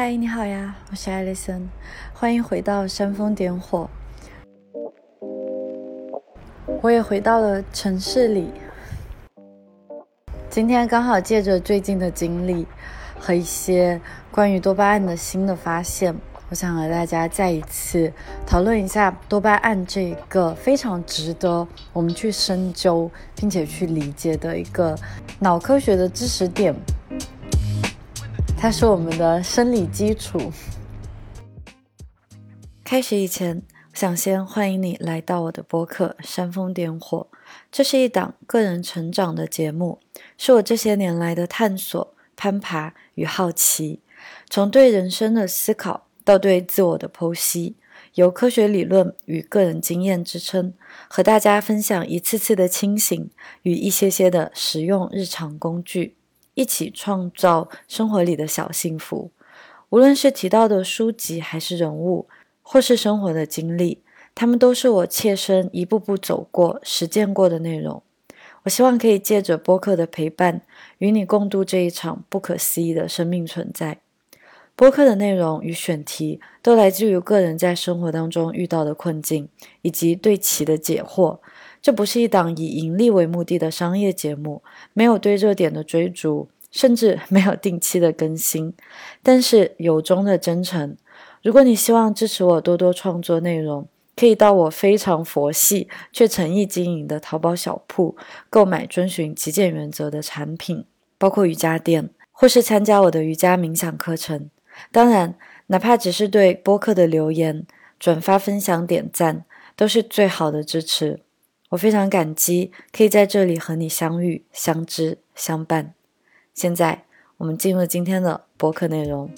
嗨，你好呀，我是艾丽森，欢迎回到煽风点火。我也回到了城市里。今天刚好借着最近的经历和一些关于多巴胺的新的发现，我想和大家再一次讨论一下多巴胺这一个非常值得我们去深究并且去理解的一个脑科学的知识点。它是我们的生理基础。开始以前，想先欢迎你来到我的播客《煽风点火》。这是一档个人成长的节目，是我这些年来的探索、攀爬与好奇。从对人生的思考到对自我的剖析，由科学理论与个人经验支撑，和大家分享一次次的清醒与一些些的实用日常工具。一起创造生活里的小幸福。无论是提到的书籍，还是人物，或是生活的经历，他们都是我切身一步步走过、实践过的内容。我希望可以借着播客的陪伴，与你共度这一场不可思议的生命存在。播客的内容与选题都来自于个人在生活当中遇到的困境，以及对其的解惑。这不是一档以盈利为目的的商业节目，没有对热点的追逐，甚至 没有定期的更新。但是由衷的真诚。如果你希望支持我多多创作内容，可以到我非常佛系却诚意经营的淘宝小铺购买遵循极简原则的产品，包括瑜伽垫，或是参加我的瑜伽冥想课程。当然，哪怕只是对播客的留言、转发、分享、点赞，都是最好的支持。我非常感激可以在这里和你相遇、相知、相伴。现在，我们进入今天的播客内容。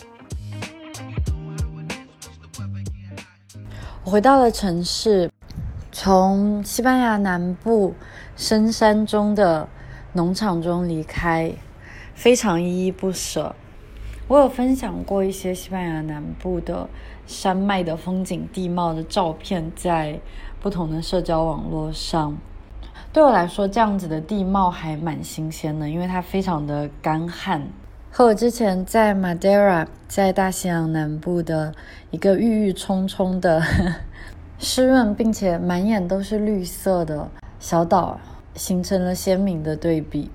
我回到了城市，从西班牙南部深山中的农场中离开，非常依依不舍。我有分享过一些西班牙南部的山脉的风景地貌的照片，在。不同的社交网络上，对我来说，这样子的地貌还蛮新鲜的，因为它非常的干旱，和我之前在 Madeira，在大西洋南部的一个郁郁葱葱的 湿润并且满眼都是绿色的小岛，形成了鲜明的对比。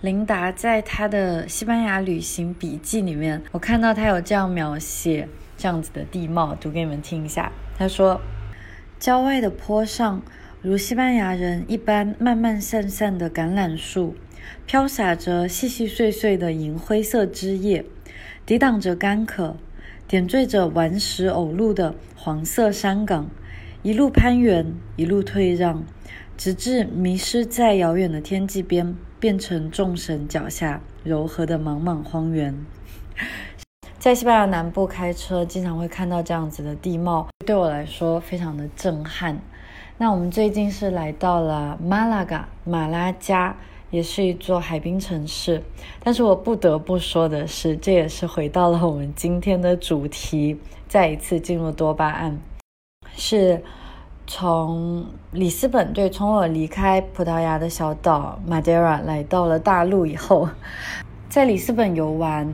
琳达在她的西班牙旅行笔记里面，我看到她有这样描写这样子的地貌，读给你们听一下。她说。郊外的坡上，如西班牙人一般慢慢散散的橄榄树，飘洒着细细碎碎的银灰色枝叶，抵挡着干渴，点缀着顽石偶露的黄色山岗，一路攀援，一路退让，直至迷失在遥远的天际边，变成众神脚下柔和的茫茫荒原。在西班牙南部开车，经常会看到这样子的地貌，对我来说非常的震撼。那我们最近是来到了马拉嘎，马拉加，也是一座海滨城市。但是我不得不说的是，这也是回到了我们今天的主题，再一次进入多巴胺，是从里斯本，对，从我离开葡萄牙的小岛马德拉来到了大陆以后，在里斯本游玩。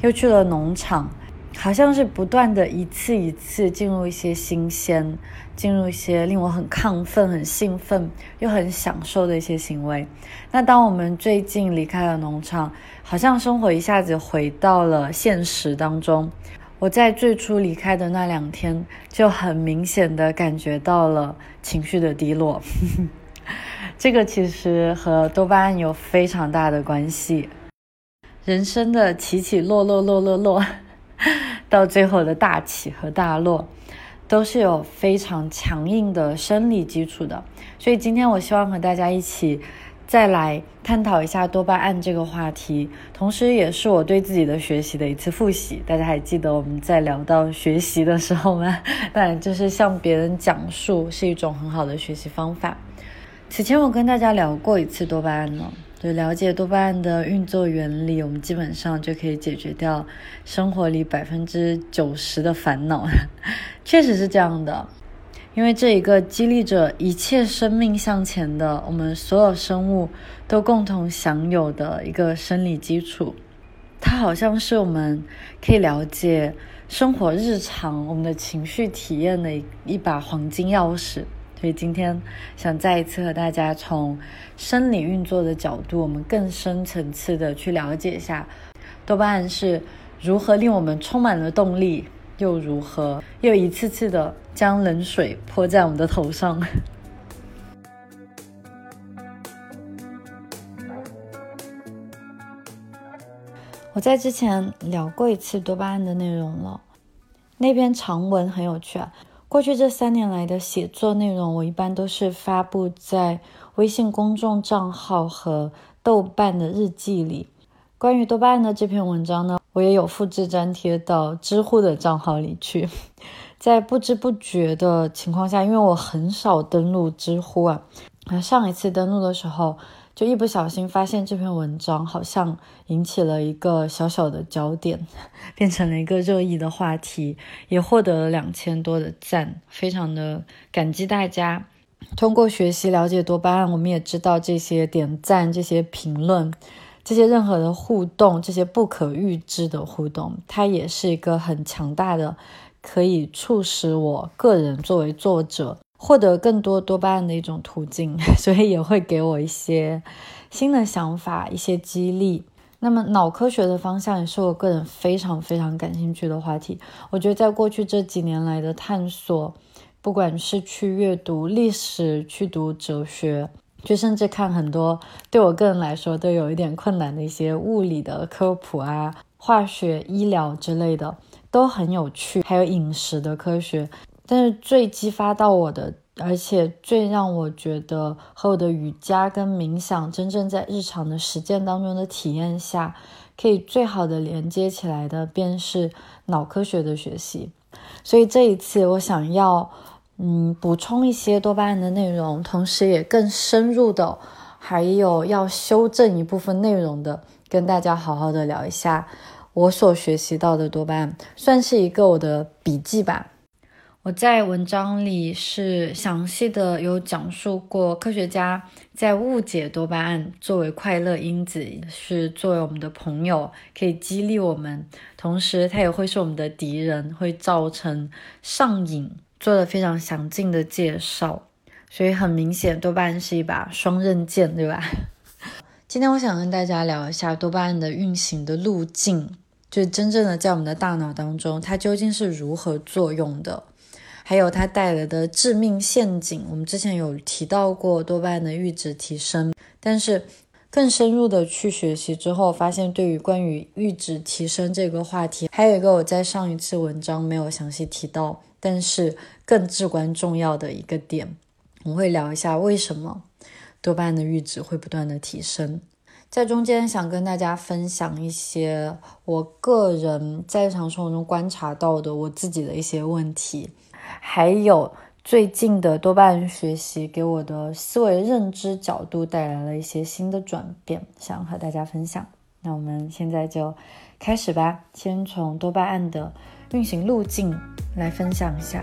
又去了农场，好像是不断的一次一次进入一些新鲜，进入一些令我很亢奋、很兴奋又很享受的一些行为。那当我们最近离开了农场，好像生活一下子回到了现实当中。我在最初离开的那两天，就很明显的感觉到了情绪的低落。这个其实和多巴胺有非常大的关系。人生的起起落落落落落，到最后的大起和大落，都是有非常强硬的生理基础的。所以今天我希望和大家一起再来探讨一下多巴胺这个话题，同时也是我对自己的学习的一次复习。大家还记得我们在聊到学习的时候吗？当然，就是向别人讲述是一种很好的学习方法。此前我跟大家聊过一次多巴胺了。就了解多巴胺的运作原理，我们基本上就可以解决掉生活里百分之九十的烦恼。确实是这样的，因为这一个激励着一切生命向前的，我们所有生物都共同享有的一个生理基础。它好像是我们可以了解生活日常、我们的情绪体验的一一把黄金钥匙。所以今天想再一次和大家从生理运作的角度，我们更深层次的去了解一下多巴胺是如何令我们充满了动力，又如何又一次次的将冷水泼在我们的头上。我在之前聊过一次多巴胺的内容了，那篇长文很有趣啊。过去这三年来的写作内容，我一般都是发布在微信公众账号和豆瓣的日记里。关于豆瓣的这篇文章呢，我也有复制粘贴到知乎的账号里去。在不知不觉的情况下，因为我很少登录知乎啊，上一次登录的时候。就一不小心发现这篇文章好像引起了一个小小的焦点，变成了一个热议的话题，也获得了两千多的赞，非常的感激大家。通过学习了解多巴胺，我们也知道这些点赞、这些评论、这些任何的互动、这些不可预知的互动，它也是一个很强大的，可以促使我个人作为作者。获得更多多巴胺的一种途径，所以也会给我一些新的想法、一些激励。那么，脑科学的方向也是我个人非常非常感兴趣的话题。我觉得，在过去这几年来的探索，不管是去阅读历史、去读哲学，就甚至看很多对我个人来说都有一点困难的一些物理的科普啊、化学、医疗之类的，都很有趣。还有饮食的科学。但是最激发到我的，而且最让我觉得和我的瑜伽跟冥想真正在日常的实践当中的体验下，可以最好的连接起来的，便是脑科学的学习。所以这一次我想要，嗯，补充一些多巴胺的内容，同时也更深入的，还有要修正一部分内容的，跟大家好好的聊一下我所学习到的多巴胺，算是一个我的笔记吧。我在文章里是详细的有讲述过，科学家在误解多巴胺作为快乐因子，是作为我们的朋友，可以激励我们，同时它也会是我们的敌人，会造成上瘾，做了非常详尽的介绍。所以很明显，多巴胺是一把双刃剑，对吧？今天我想跟大家聊一下多巴胺的运行的路径，就真正的在我们的大脑当中，它究竟是如何作用的。还有它带来的致命陷阱，我们之前有提到过多巴胺的阈值提升，但是更深入的去学习之后，发现对于关于阈值提升这个话题，还有一个我在上一次文章没有详细提到，但是更至关重要的一个点，我会聊一下为什么多巴胺的阈值会不断的提升，在中间想跟大家分享一些我个人在日常生活中观察到的我自己的一些问题。还有最近的多巴胺学习给我的思维认知角度带来了一些新的转变，想和大家分享。那我们现在就开始吧，先从多巴胺的运行路径来分享一下。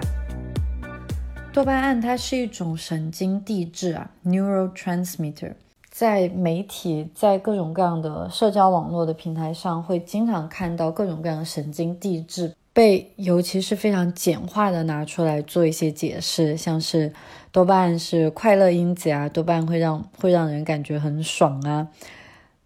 多巴胺它是一种神经递质啊，neurotransmitter，在媒体在各种各样的社交网络的平台上会经常看到各种各样的神经递质。被尤其是非常简化的拿出来做一些解释，像是多巴胺是快乐因子啊，多巴胺会让会让人感觉很爽啊，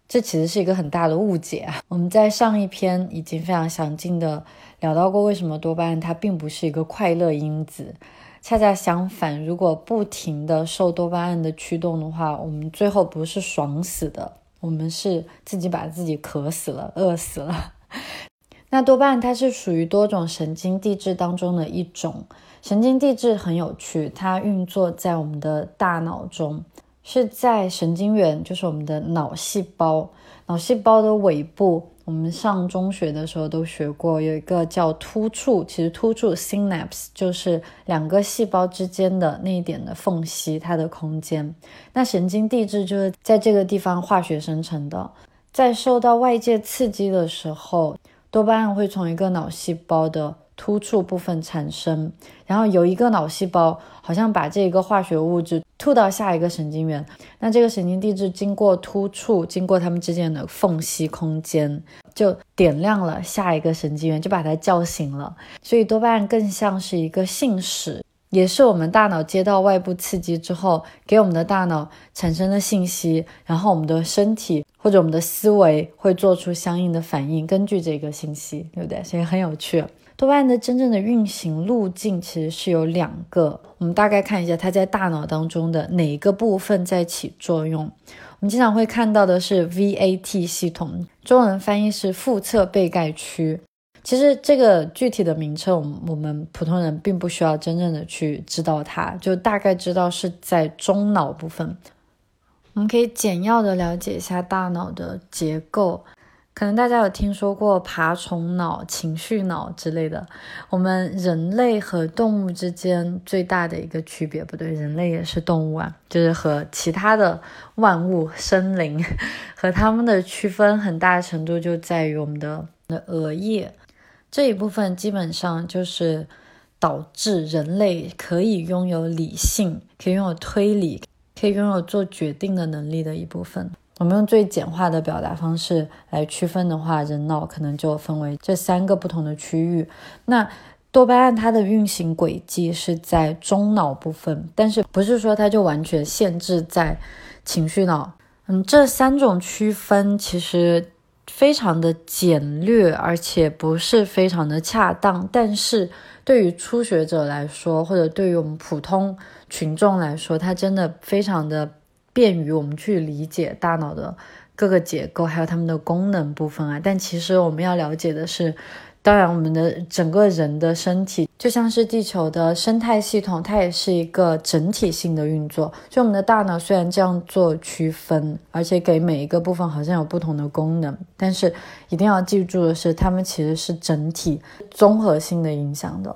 这其实是一个很大的误解啊。我们在上一篇已经非常详尽的聊到过，为什么多巴胺它并不是一个快乐因子，恰恰相反，如果不停的受多巴胺的驱动的话，我们最后不是爽死的，我们是自己把自己渴死了，饿死了。那多巴胺它是属于多种神经递质当中的一种，神经递质很有趣，它运作在我们的大脑中，是在神经元，就是我们的脑细胞，脑细胞的尾部，我们上中学的时候都学过，有一个叫突触，其实突触 synapse 就是两个细胞之间的那一点的缝隙，它的空间。那神经递质就是在这个地方化学生成的，在受到外界刺激的时候。多巴胺会从一个脑细胞的突触部分产生，然后有一个脑细胞好像把这个化学物质吐到下一个神经元，那这个神经递质经过突触，经过它们之间的缝隙空间，就点亮了下一个神经元，就把它叫醒了。所以多巴胺更像是一个信使。也是我们大脑接到外部刺激之后，给我们的大脑产生的信息，然后我们的身体或者我们的思维会做出相应的反应，根据这个信息，对不对？所以很有趣。多巴胺的真正的运行路径其实是有两个，我们大概看一下它在大脑当中的哪一个部分在起作用。我们经常会看到的是 VAT 系统，中文翻译是腹侧被盖区。其实这个具体的名称，我们我们普通人并不需要真正的去知道它，就大概知道是在中脑部分。我们可以简要的了解一下大脑的结构。可能大家有听说过爬虫脑、情绪脑之类的。我们人类和动物之间最大的一个区别，不对，人类也是动物啊，就是和其他的万物生灵和它们的区分，很大程度就在于我们的的额叶。这一部分基本上就是导致人类可以拥有理性、可以拥有推理、可以拥有做决定的能力的一部分。我们用最简化的表达方式来区分的话，人脑可能就分为这三个不同的区域。那多巴胺它的运行轨迹是在中脑部分，但是不是说它就完全限制在情绪脑？嗯，这三种区分其实。非常的简略，而且不是非常的恰当。但是对于初学者来说，或者对于我们普通群众来说，它真的非常的便于我们去理解大脑的各个结构，还有它们的功能部分啊。但其实我们要了解的是。当然，我们的整个人的身体就像是地球的生态系统，它也是一个整体性的运作。所以，我们的大脑虽然这样做区分，而且给每一个部分好像有不同的功能，但是一定要记住的是，它们其实是整体综合性的影响的。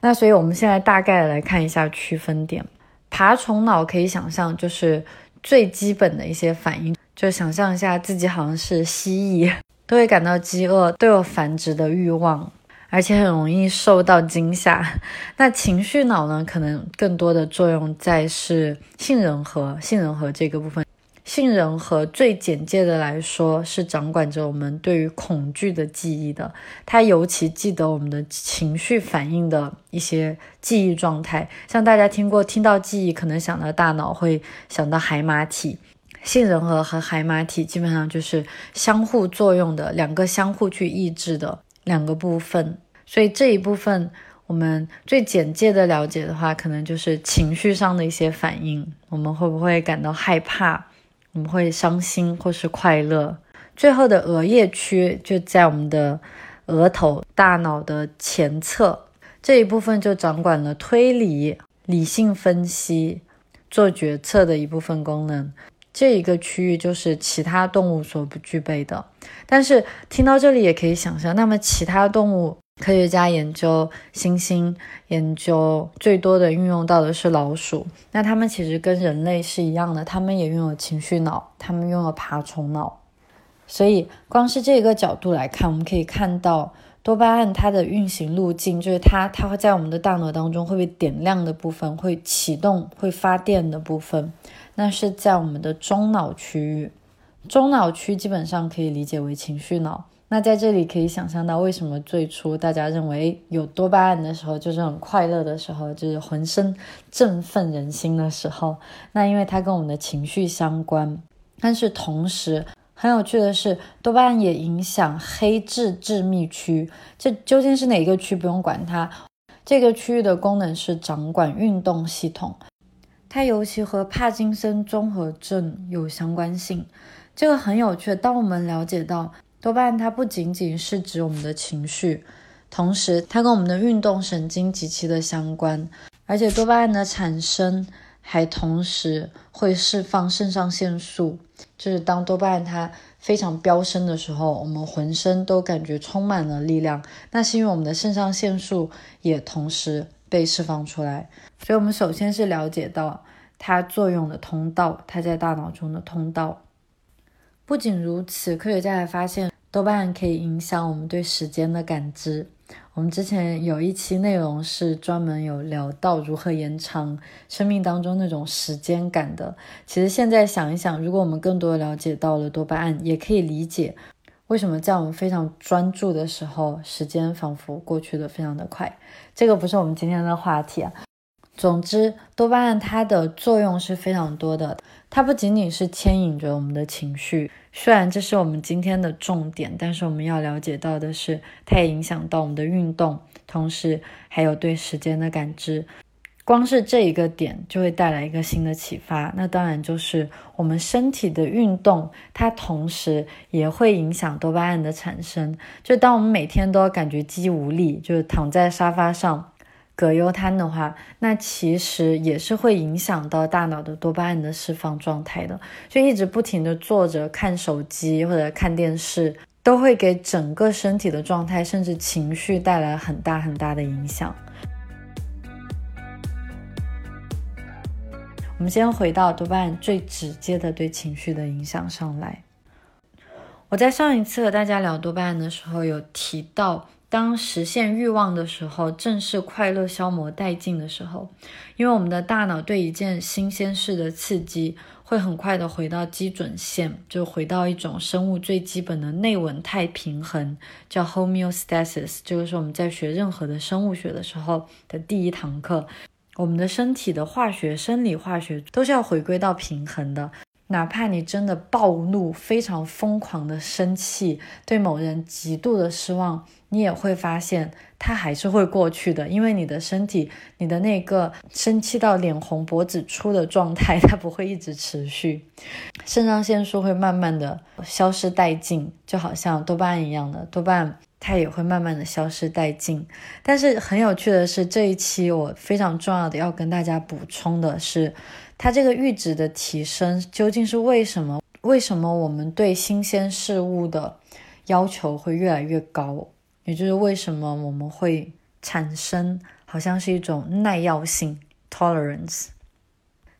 那所以，我们现在大概来看一下区分点。爬虫脑可以想象，就是最基本的一些反应，就想象一下自己好像是蜥蜴。都会感到饥饿，都有繁殖的欲望，而且很容易受到惊吓。那情绪脑呢？可能更多的作用在是杏仁核，杏仁核这个部分。杏仁核最简介的来说，是掌管着我们对于恐惧的记忆的。它尤其记得我们的情绪反应的一些记忆状态。像大家听过，听到记忆，可能想到大脑会想到海马体。杏仁核和海马体基本上就是相互作用的两个相互去抑制的两个部分，所以这一部分我们最简介的了解的话，可能就是情绪上的一些反应，我们会不会感到害怕，我们会伤心或是快乐。最后的额叶区就在我们的额头大脑的前侧这一部分，就掌管了推理、理性分析、做决策的一部分功能。这一个区域就是其他动物所不具备的，但是听到这里也可以想象，那么其他动物科学家研究猩猩，研究最多的运用到的是老鼠，那它们其实跟人类是一样的，它们也拥有情绪脑，它们拥有爬虫脑，所以光是这个角度来看，我们可以看到。多巴胺它的运行路径就是它，它会在我们的大脑当中会被点亮的部分，会启动、会发电的部分，那是在我们的中脑区域。中脑区基本上可以理解为情绪脑。那在这里可以想象到，为什么最初大家认为有多巴胺的时候就是很快乐的时候，就是浑身振奋人心的时候？那因为它跟我们的情绪相关，但是同时。很有趣的是，多巴胺也影响黑质致密区。这究竟是哪一个区？不用管它。这个区域的功能是掌管运动系统，它尤其和帕金森综合症有相关性。这个很有趣。当我们了解到多巴胺，它不仅仅是指我们的情绪，同时它跟我们的运动神经极其的相关，而且多巴胺的产生。还同时会释放肾上腺素，就是当多巴胺它非常飙升的时候，我们浑身都感觉充满了力量。那是因为我们的肾上腺素也同时被释放出来。所以，我们首先是了解到它作用的通道，它在大脑中的通道。不仅如此，科学家还发现多巴胺可以影响我们对时间的感知。我们之前有一期内容是专门有聊到如何延长生命当中那种时间感的。其实现在想一想，如果我们更多了解到了多巴胺，也可以理解为什么在我们非常专注的时候，时间仿佛过去的非常的快。这个不是我们今天的话题啊。总之，多巴胺它的作用是非常多的，它不仅仅是牵引着我们的情绪。虽然这是我们今天的重点，但是我们要了解到的是，它也影响到我们的运动，同时还有对时间的感知。光是这一个点就会带来一个新的启发。那当然就是我们身体的运动，它同时也会影响多巴胺的产生。就当我们每天都感觉肌无力，就是躺在沙发上。葛优瘫的话，那其实也是会影响到大脑的多巴胺的释放状态的。就一直不停的坐着看手机或者看电视，都会给整个身体的状态甚至情绪带来很大很大的影响。我们先回到多巴胺最直接的对情绪的影响上来。我在上一次和大家聊多巴胺的时候，有提到。当实现欲望的时候，正是快乐消磨殆尽的时候，因为我们的大脑对一件新鲜事的刺激，会很快的回到基准线，就回到一种生物最基本的内稳态平衡，叫 homeostasis。这个是我们在学任何的生物学的时候的第一堂课。我们的身体的化学、生理化学都是要回归到平衡的。哪怕你真的暴怒、非常疯狂的生气，对某人极度的失望，你也会发现它还是会过去的，因为你的身体，你的那个生气到脸红脖子粗的状态，它不会一直持续。肾上腺素会慢慢的消失殆尽，就好像多巴胺一样的，多巴胺它也会慢慢的消失殆尽。但是很有趣的是，这一期我非常重要的要跟大家补充的是。它这个阈值的提升究竟是为什么？为什么我们对新鲜事物的要求会越来越高？也就是为什么我们会产生好像是一种耐药性 （tolerance）？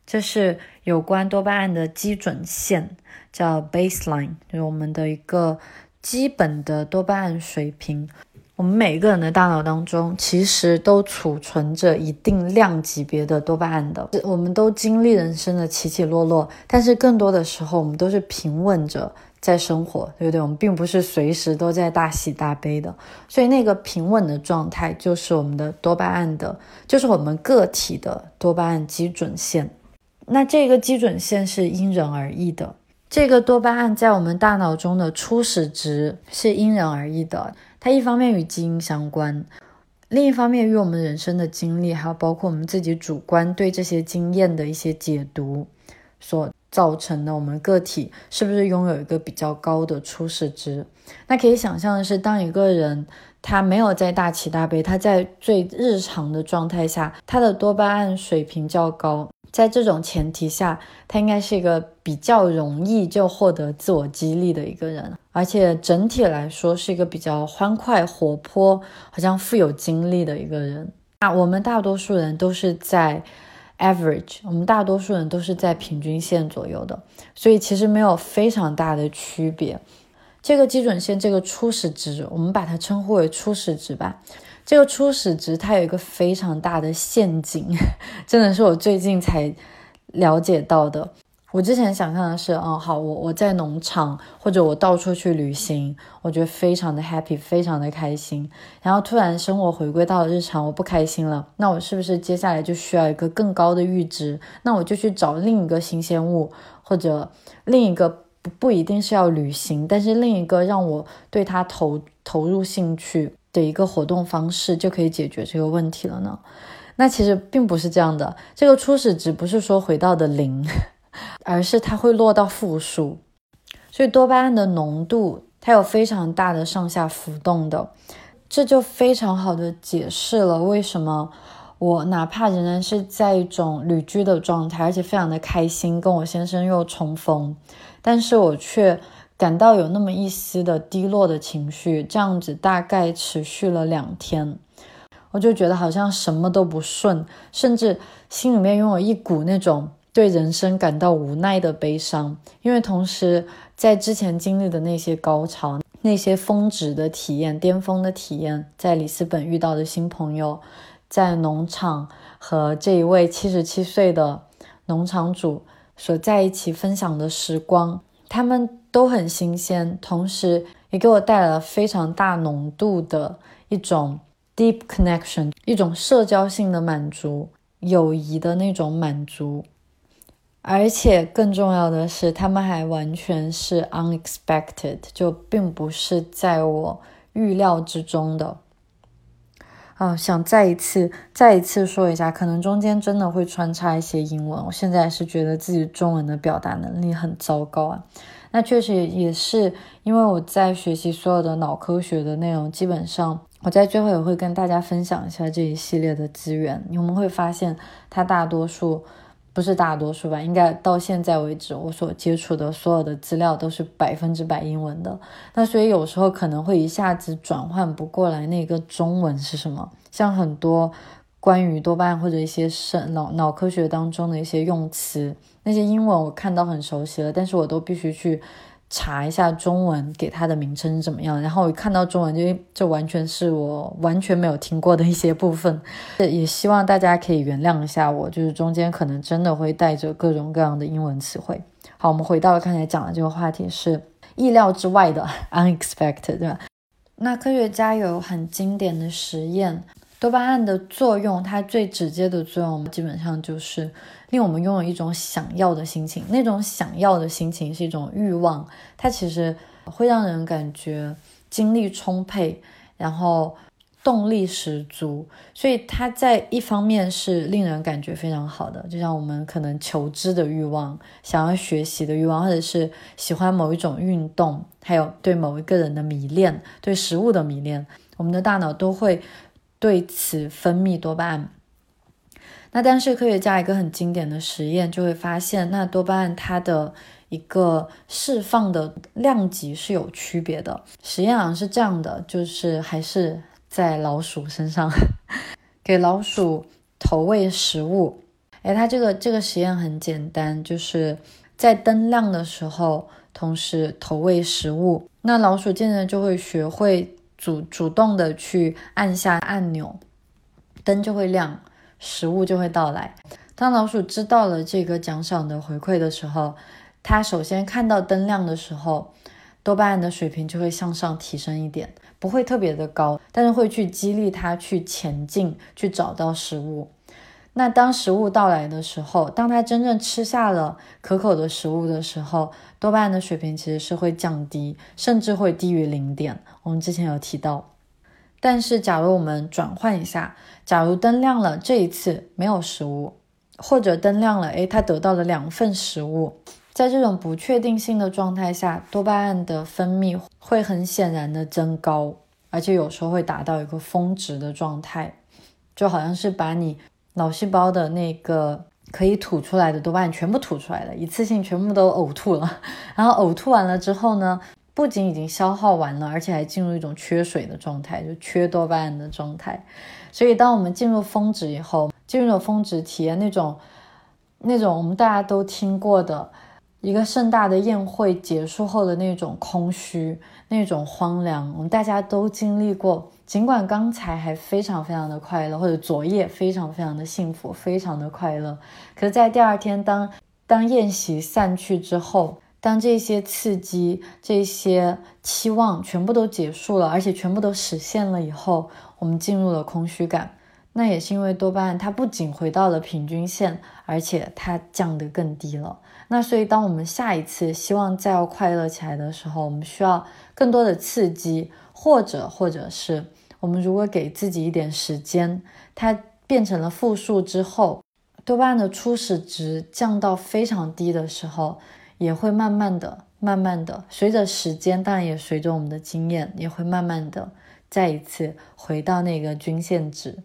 这是有关多巴胺的基准线，叫 baseline，就是我们的一个基本的多巴胺水平。我们每个人的大脑当中，其实都储存着一定量级别的多巴胺的。我们都经历人生的起起落落，但是更多的时候，我们都是平稳着在生活，对不对？我们并不是随时都在大喜大悲的。所以，那个平稳的状态，就是我们的多巴胺的，就是我们个体的多巴胺基准线。那这个基准线是因人而异的。这个多巴胺在我们大脑中的初始值是因人而异的。它一方面与基因相关，另一方面与我们人生的经历，还有包括我们自己主观对这些经验的一些解读所造成的。我们个体是不是拥有一个比较高的初始值？那可以想象的是，当一个人他没有在大起大悲，他在最日常的状态下，他的多巴胺水平较高。在这种前提下，他应该是一个比较容易就获得自我激励的一个人，而且整体来说是一个比较欢快、活泼，好像富有精力的一个人。那我们大多数人都是在 average，我们大多数人都是在平均线左右的，所以其实没有非常大的区别。这个基准线，这个初始值，我们把它称呼为初始值吧。这个初始值它有一个非常大的陷阱，真的是我最近才了解到的。我之前想象的是，嗯，好，我我在农场或者我到处去旅行，我觉得非常的 happy，非常的开心。然后突然生活回归到了日常，我不开心了，那我是不是接下来就需要一个更高的阈值？那我就去找另一个新鲜物，或者另一个不不一定是要旅行，但是另一个让我对它投投入兴趣。的一个活动方式就可以解决这个问题了呢？那其实并不是这样的。这个初始值不是说回到的零，而是它会落到负数。所以多巴胺的浓度它有非常大的上下浮动的，这就非常好的解释了为什么我哪怕仍然是在一种旅居的状态，而且非常的开心，跟我先生又重逢，但是我却。感到有那么一丝的低落的情绪，这样子大概持续了两天，我就觉得好像什么都不顺，甚至心里面拥有一股那种对人生感到无奈的悲伤，因为同时在之前经历的那些高潮，那些峰值的体验、巅峰的体验，在里斯本遇到的新朋友，在农场和这一位七十七岁的农场主所在一起分享的时光，他们都很新鲜，同时也给我带来了非常大浓度的一种 deep connection，一种社交性的满足，友谊的那种满足。而且更重要的是，他们还完全是 unexpected，就并不是在我预料之中的。啊，想再一次、再一次说一下，可能中间真的会穿插一些英文。我现在是觉得自己中文的表达能力很糟糕啊。那确实也是因为我在学习所有的脑科学的内容，基本上我在最后也会跟大家分享一下这一系列的资源。你们会发现，它大多数。不是大多数吧，应该到现在为止，我所接触的所有的资料都是百分之百英文的。那所以有时候可能会一下子转换不过来那个中文是什么。像很多关于多巴胺或者一些生脑脑科学当中的一些用词，那些英文我看到很熟悉了，但是我都必须去。查一下中文给它的名称是怎么样，然后我看到中文就就完全是我完全没有听过的一些部分，也希望大家可以原谅一下我，就是中间可能真的会带着各种各样的英文词汇。好，我们回到刚才讲的这个话题是意料之外的 （unexpected），对吧？那科学家有很经典的实验。多巴胺的作用，它最直接的作用基本上就是令我们拥有一种想要的心情。那种想要的心情是一种欲望，它其实会让人感觉精力充沛，然后动力十足。所以它在一方面是令人感觉非常好的，就像我们可能求知的欲望、想要学习的欲望，或者是喜欢某一种运动，还有对某一个人的迷恋、对食物的迷恋，我们的大脑都会。对此分泌多巴胺，那但是科学家一个很经典的实验就会发现，那多巴胺它的一个释放的量级是有区别的。实验好像是这样的，就是还是在老鼠身上 给老鼠投喂食物。哎，它这个这个实验很简单，就是在灯亮的时候同时投喂食物，那老鼠渐渐就会学会。主主动的去按下按钮，灯就会亮，食物就会到来。当老鼠知道了这个奖赏的回馈的时候，它首先看到灯亮的时候，多巴胺的水平就会向上提升一点，不会特别的高，但是会去激励它去前进，去找到食物。那当食物到来的时候，当他真正吃下了可口的食物的时候，多巴胺的水平其实是会降低，甚至会低于零点。我们之前有提到。但是，假如我们转换一下，假如灯亮了，这一次没有食物，或者灯亮了，诶，他得到了两份食物，在这种不确定性的状态下，多巴胺的分泌会很显然的增高，而且有时候会达到一个峰值的状态，就好像是把你。脑细胞的那个可以吐出来的多巴胺全部吐出来了，一次性全部都呕吐了。然后呕吐完了之后呢，不仅已经消耗完了，而且还进入一种缺水的状态，就缺多巴胺的状态。所以，当我们进入峰值以后，进入了峰值，体验那种那种我们大家都听过的一个盛大的宴会结束后的那种空虚、那种荒凉，我们大家都经历过。尽管刚才还非常非常的快乐，或者昨夜非常非常的幸福，非常的快乐，可是，在第二天，当当宴席散去之后，当这些刺激、这些期望全部都结束了，而且全部都实现了以后，我们进入了空虚感。那也是因为多巴胺它不仅回到了平均线，而且它降得更低了。那所以，当我们下一次希望再要快乐起来的时候，我们需要更多的刺激，或者或者是。我们如果给自己一点时间，它变成了负数之后，多巴胺的初始值降到非常低的时候，也会慢慢的、慢慢的，随着时间，当然也随着我们的经验，也会慢慢的再一次回到那个均线值。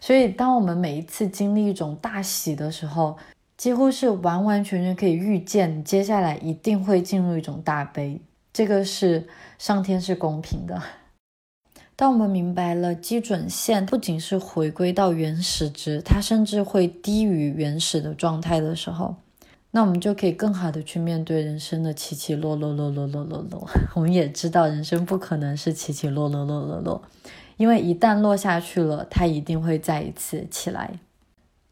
所以，当我们每一次经历一种大喜的时候，几乎是完完全全可以预见，接下来一定会进入一种大悲。这个是上天是公平的。当我们明白了基准线不仅是回归到原始值，它甚至会低于原始的状态的时候，那我们就可以更好的去面对人生的起起落落落落落落落。我们也知道人生不可能是起起落落落落落，因为一旦落下去了，它一定会再一次起来。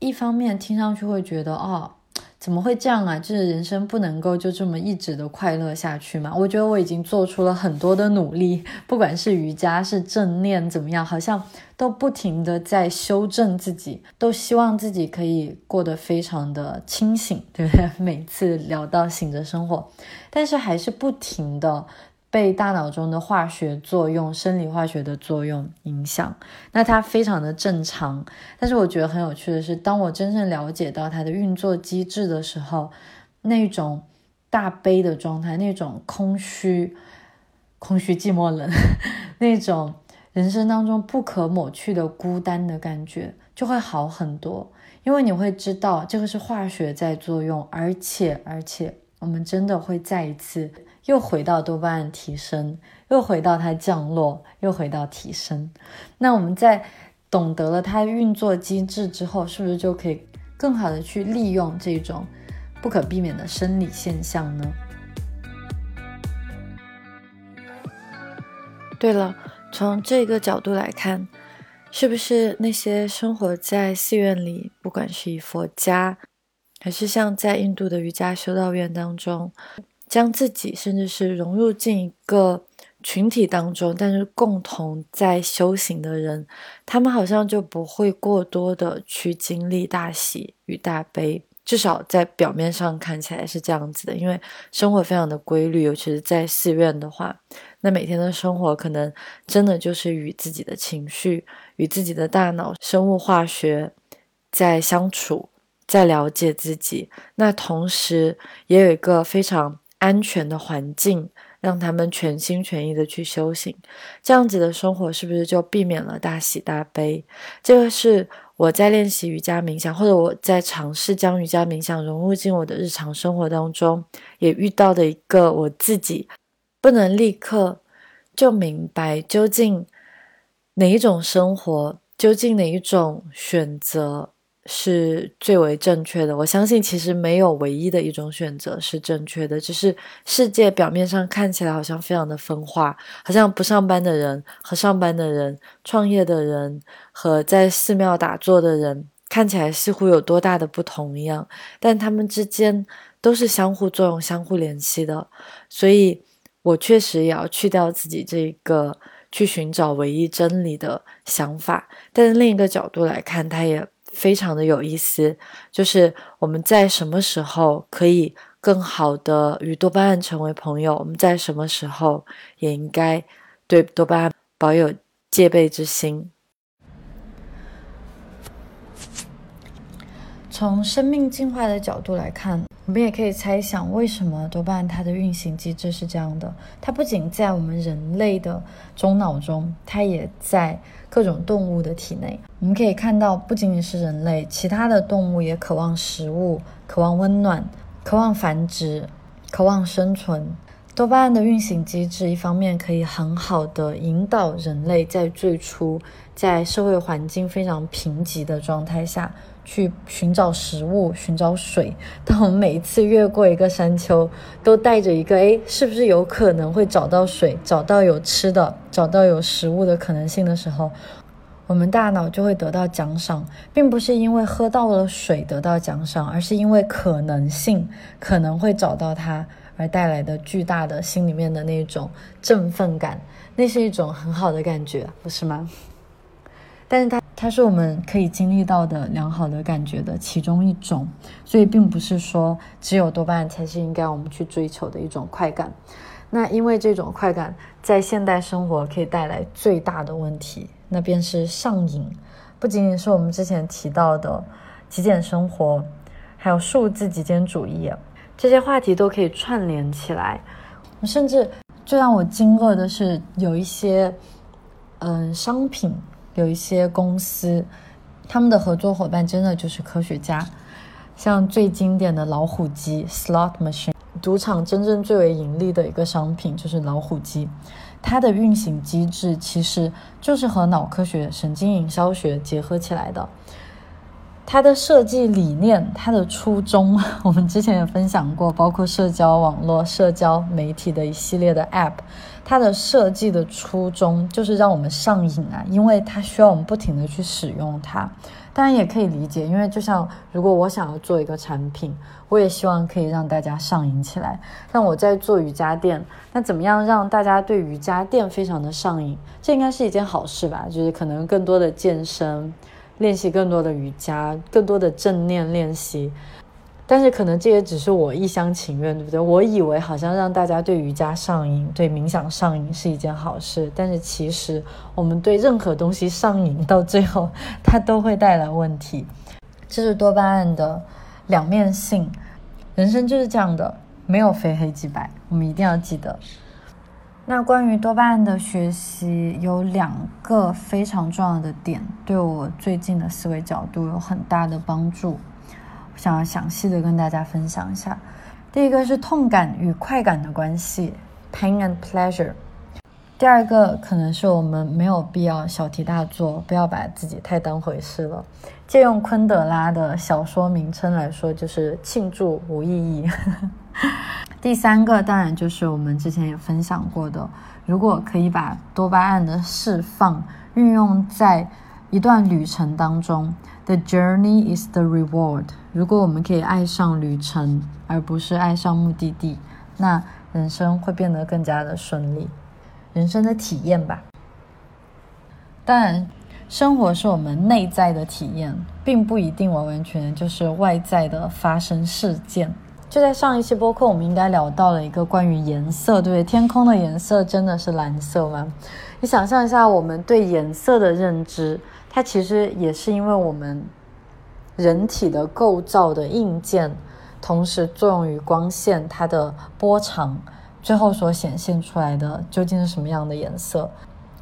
一方面听上去会觉得哦。怎么会这样啊？就是人生不能够就这么一直的快乐下去吗？我觉得我已经做出了很多的努力，不管是瑜伽是正念怎么样，好像都不停的在修正自己，都希望自己可以过得非常的清醒，对不对？每次聊到醒着生活，但是还是不停的。被大脑中的化学作用、生理化学的作用影响，那它非常的正常。但是我觉得很有趣的是，当我真正了解到它的运作机制的时候，那种大悲的状态，那种空虚、空虚、寂寞、冷，那种人生当中不可抹去的孤单的感觉，就会好很多。因为你会知道，这个是化学在作用，而且而且，我们真的会再一次。又回到多巴胺提升，又回到它降落，又回到提升。那我们在懂得了它运作机制之后，是不是就可以更好的去利用这种不可避免的生理现象呢？对了，从这个角度来看，是不是那些生活在寺院里，不管是以佛家，还是像在印度的瑜伽修道院当中？将自己甚至是融入进一个群体当中，但是共同在修行的人，他们好像就不会过多的去经历大喜与大悲，至少在表面上看起来是这样子的。因为生活非常的规律，尤其是在寺院的话，那每天的生活可能真的就是与自己的情绪、与自己的大脑生物化学在相处，在了解自己。那同时也有一个非常。安全的环境，让他们全心全意的去修行，这样子的生活是不是就避免了大喜大悲？这个是我在练习瑜伽冥想，或者我在尝试将瑜伽冥想融入进我的日常生活当中，也遇到的一个我自己不能立刻就明白究竟哪一种生活，究竟哪一种选择。是最为正确的。我相信，其实没有唯一的一种选择是正确的，只是世界表面上看起来好像非常的分化，好像不上班的人和上班的人、创业的人和在寺庙打坐的人看起来似乎有多大的不同一样，但他们之间都是相互作用、相互联系的。所以，我确实也要去掉自己这个去寻找唯一真理的想法。但是另一个角度来看，它也。非常的有意思，就是我们在什么时候可以更好的与多巴胺成为朋友？我们在什么时候也应该对多巴胺保有戒备之心？从生命进化的角度来看，我们也可以猜想，为什么多巴胺它的运行机制是这样的？它不仅在我们人类的中脑中，它也在。各种动物的体内，我们可以看到，不仅仅是人类，其他的动物也渴望食物，渴望温暖，渴望繁殖，渴望生存。多巴胺的运行机制，一方面可以很好的引导人类在最初在社会环境非常贫瘠的状态下。去寻找食物，寻找水。当我们每一次越过一个山丘，都带着一个“哎，是不是有可能会找到水，找到有吃的，找到有食物的可能性”的时候，我们大脑就会得到奖赏，并不是因为喝到了水得到奖赏，而是因为可能性可能会找到它而带来的巨大的心里面的那种振奋感，那是一种很好的感觉，不是吗？但是它。它是我们可以经历到的良好的感觉的其中一种，所以并不是说只有多巴胺才是应该我们去追求的一种快感。那因为这种快感在现代生活可以带来最大的问题，那便是上瘾。不仅仅是我们之前提到的极简生活，还有数字极简主义，这些话题都可以串联起来。甚至最让我惊愕的是，有一些嗯商品。有一些公司，他们的合作伙伴真的就是科学家，像最经典的老虎机 （slot machine），赌场真正最为盈利的一个商品就是老虎机，它的运行机制其实就是和脑科学、神经营销学结合起来的。它的设计理念，它的初衷，我们之前也分享过，包括社交网络、社交媒体的一系列的 App，它的设计的初衷就是让我们上瘾啊，因为它需要我们不停的去使用它。当然也可以理解，因为就像如果我想要做一个产品，我也希望可以让大家上瘾起来。像我在做瑜伽垫，那怎么样让大家对瑜伽垫非常的上瘾？这应该是一件好事吧？就是可能更多的健身。练习更多的瑜伽，更多的正念练习，但是可能这也只是我一厢情愿，对不对？我以为好像让大家对瑜伽上瘾、对冥想上瘾是一件好事，但是其实我们对任何东西上瘾，到最后它都会带来问题。这是多巴胺的两面性，人生就是这样的，没有非黑即白，我们一定要记得。那关于多巴胺的学习，有两个非常重要的点，对我最近的思维角度有很大的帮助。想要详细的跟大家分享一下。第一个是痛感与快感的关系，pain and pleasure。第二个可能是我们没有必要小题大做，不要把自己太当回事了。借用昆德拉的小说名称来说，就是庆祝无意义。第三个当然就是我们之前也分享过的，如果可以把多巴胺的释放运用在一段旅程当中，the journey is the reward。如果我们可以爱上旅程，而不是爱上目的地，那人生会变得更加的顺利。人生的体验吧。当然，生活是我们内在的体验，并不一定完完全全就是外在的发生事件。就在上一期播客，我们应该聊到了一个关于颜色，对不对？天空的颜色真的是蓝色吗？你想象一下，我们对颜色的认知，它其实也是因为我们人体的构造的硬件，同时作用于光线它的波长，最后所显现出来的究竟是什么样的颜色，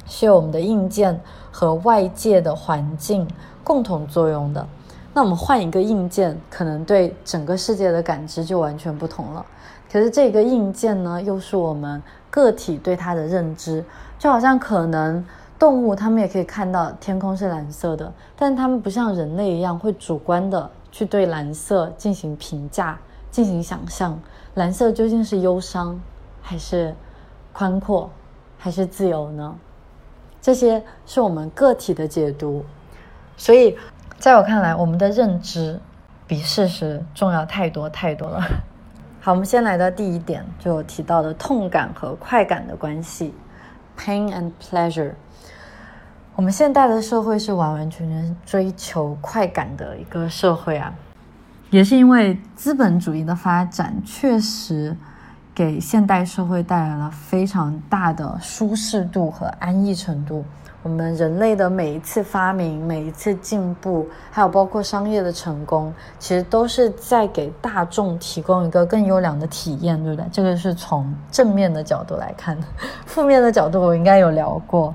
是由我们的硬件和外界的环境共同作用的。那我们换一个硬件，可能对整个世界的感知就完全不同了。可是这个硬件呢，又是我们个体对它的认知，就好像可能动物它们也可以看到天空是蓝色的，但它们不像人类一样会主观的去对蓝色进行评价、进行想象。蓝色究竟是忧伤，还是宽阔，还是自由呢？这些是我们个体的解读，所以。在我看来，我们的认知比事实重要太多太多了。好，我们先来到第一点，就提到的痛感和快感的关系，pain and pleasure。我们现代的社会是完完全全追求快感的一个社会啊，也是因为资本主义的发展，确实给现代社会带来了非常大的舒适度和安逸程度。我们人类的每一次发明、每一次进步，还有包括商业的成功，其实都是在给大众提供一个更优良的体验，对不对？这个是从正面的角度来看的。负面的角度我应该有聊过，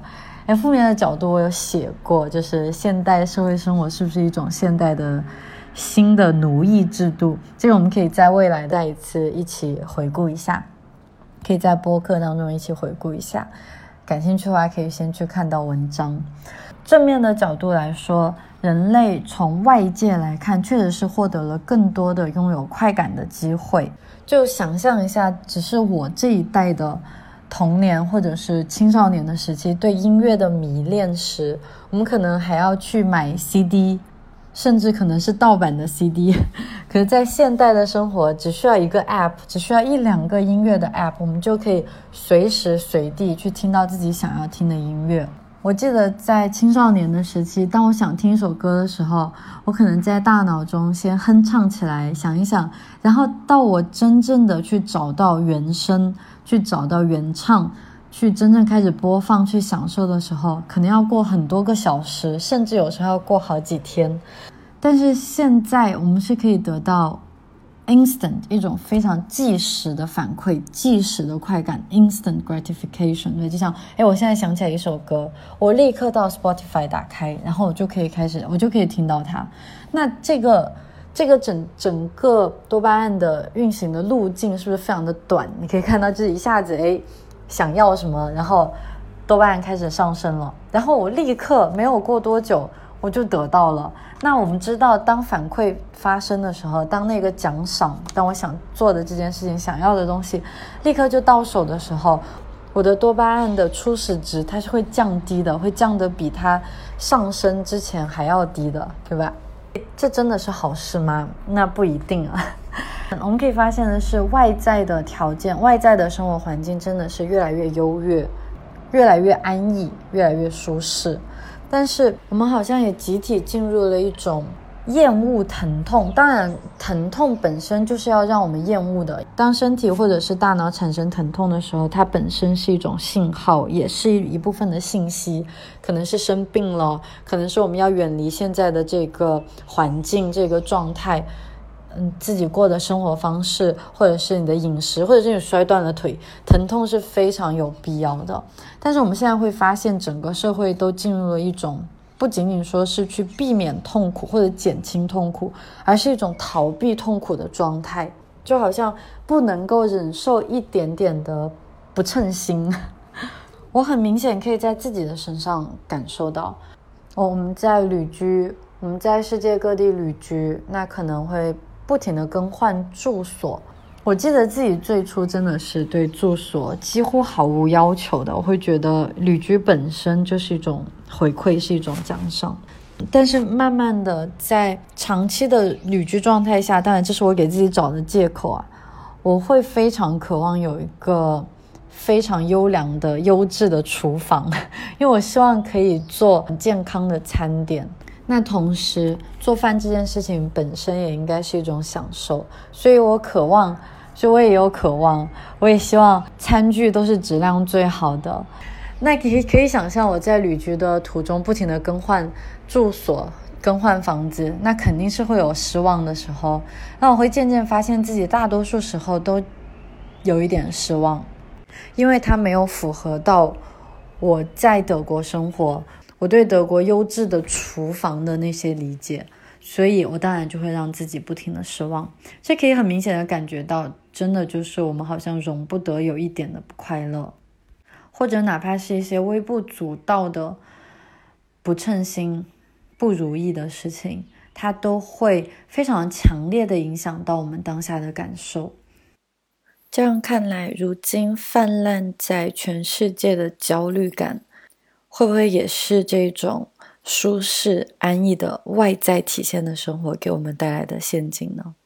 哎，负面的角度我有写过，就是现代社会生活是不是一种现代的新的奴役制度？这个我们可以在未来再一次一起回顾一下，可以在播客当中一起回顾一下。感兴趣的话，可以先去看到文章。正面的角度来说，人类从外界来看，确实是获得了更多的拥有快感的机会。就想象一下，只是我这一代的童年或者是青少年的时期，对音乐的迷恋时，我们可能还要去买 CD。甚至可能是盗版的 CD，可是，在现代的生活，只需要一个 App，只需要一两个音乐的 App，我们就可以随时随地去听到自己想要听的音乐。我记得在青少年的时期，当我想听一首歌的时候，我可能在大脑中先哼唱起来，想一想，然后到我真正的去找到原声，去找到原唱。去真正开始播放、去享受的时候，可能要过很多个小时，甚至有时候要过好几天。但是现在我们是可以得到 instant 一种非常即时的反馈、即时的快感 （instant gratification）。对，就像哎，我现在想起来一首歌，我立刻到 Spotify 打开，然后我就可以开始，我就可以听到它。那这个这个整整个多巴胺的运行的路径是不是非常的短？你可以看到，就是一下子哎。想要什么，然后多巴胺开始上升了，然后我立刻没有过多久，我就得到了。那我们知道，当反馈发生的时候，当那个奖赏，当我想做的这件事情、想要的东西立刻就到手的时候，我的多巴胺的初始值它是会降低的，会降得比它上升之前还要低的，对吧？这真的是好事吗？那不一定啊。我们可以发现的是，外在的条件、外在的生活环境真的是越来越优越，越来越安逸，越来越舒适。但是我们好像也集体进入了一种。厌恶疼痛，当然，疼痛本身就是要让我们厌恶的。当身体或者是大脑产生疼痛的时候，它本身是一种信号，也是一部分的信息，可能是生病了，可能是我们要远离现在的这个环境、这个状态，嗯，自己过的生活方式，或者是你的饮食，或者是你摔断了腿，疼痛是非常有必要的。但是我们现在会发现，整个社会都进入了一种。不仅仅说是去避免痛苦或者减轻痛苦，而是一种逃避痛苦的状态，就好像不能够忍受一点点的不称心。我很明显可以在自己的身上感受到，我们在旅居，我们在世界各地旅居，那可能会不停的更换住所。我记得自己最初真的是对住所几乎毫无要求的，我会觉得旅居本身就是一种回馈，是一种奖赏。但是慢慢的，在长期的旅居状态下，当然这是我给自己找的借口啊，我会非常渴望有一个非常优良的、优质的厨房，因为我希望可以做健康的餐点。那同时，做饭这件事情本身也应该是一种享受，所以我渴望。所以我也有渴望，我也希望餐具都是质量最好的。那可以可以想象，我在旅居的途中不停的更换住所、更换房子，那肯定是会有失望的时候。那我会渐渐发现自己大多数时候都有一点失望，因为它没有符合到我在德国生活，我对德国优质的厨房的那些理解。所以，我当然就会让自己不停的失望。这可以很明显的感觉到，真的就是我们好像容不得有一点的不快乐，或者哪怕是一些微不足道的不称心、不如意的事情，它都会非常强烈的影响到我们当下的感受。这样看来，如今泛滥在全世界的焦虑感，会不会也是这种？舒适安逸的外在体现的生活给我们带来的陷阱呢？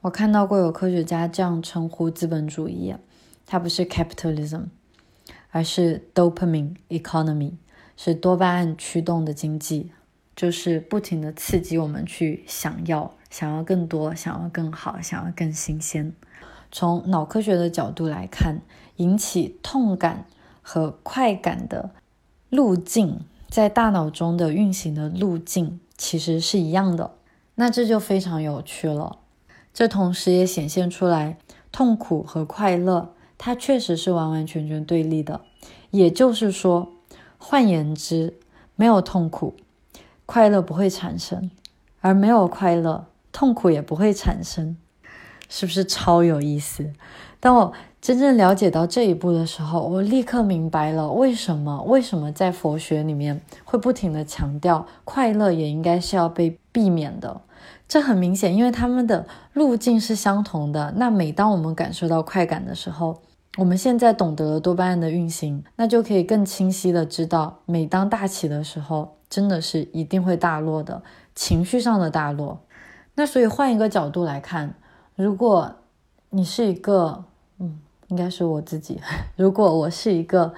我看到过有科学家这样称呼资本主义，它不是 capitalism，而是 dopamine economy，是多巴胺驱动的经济，就是不停的刺激我们去想要，想要更多，想要更好，想要更新鲜。从脑科学的角度来看，引起痛感和快感的路径。在大脑中的运行的路径其实是一样的，那这就非常有趣了。这同时也显现出来，痛苦和快乐它确实是完完全全对立的。也就是说，换言之，没有痛苦，快乐不会产生；而没有快乐，痛苦也不会产生。是不是超有意思？当我。真正了解到这一步的时候，我立刻明白了为什么为什么在佛学里面会不停的强调快乐也应该是要被避免的。这很明显，因为他们的路径是相同的。那每当我们感受到快感的时候，我们现在懂得了多巴胺的运行，那就可以更清晰的知道，每当大起的时候，真的是一定会大落的，情绪上的大落。那所以换一个角度来看，如果你是一个。应该是我自己。如果我是一个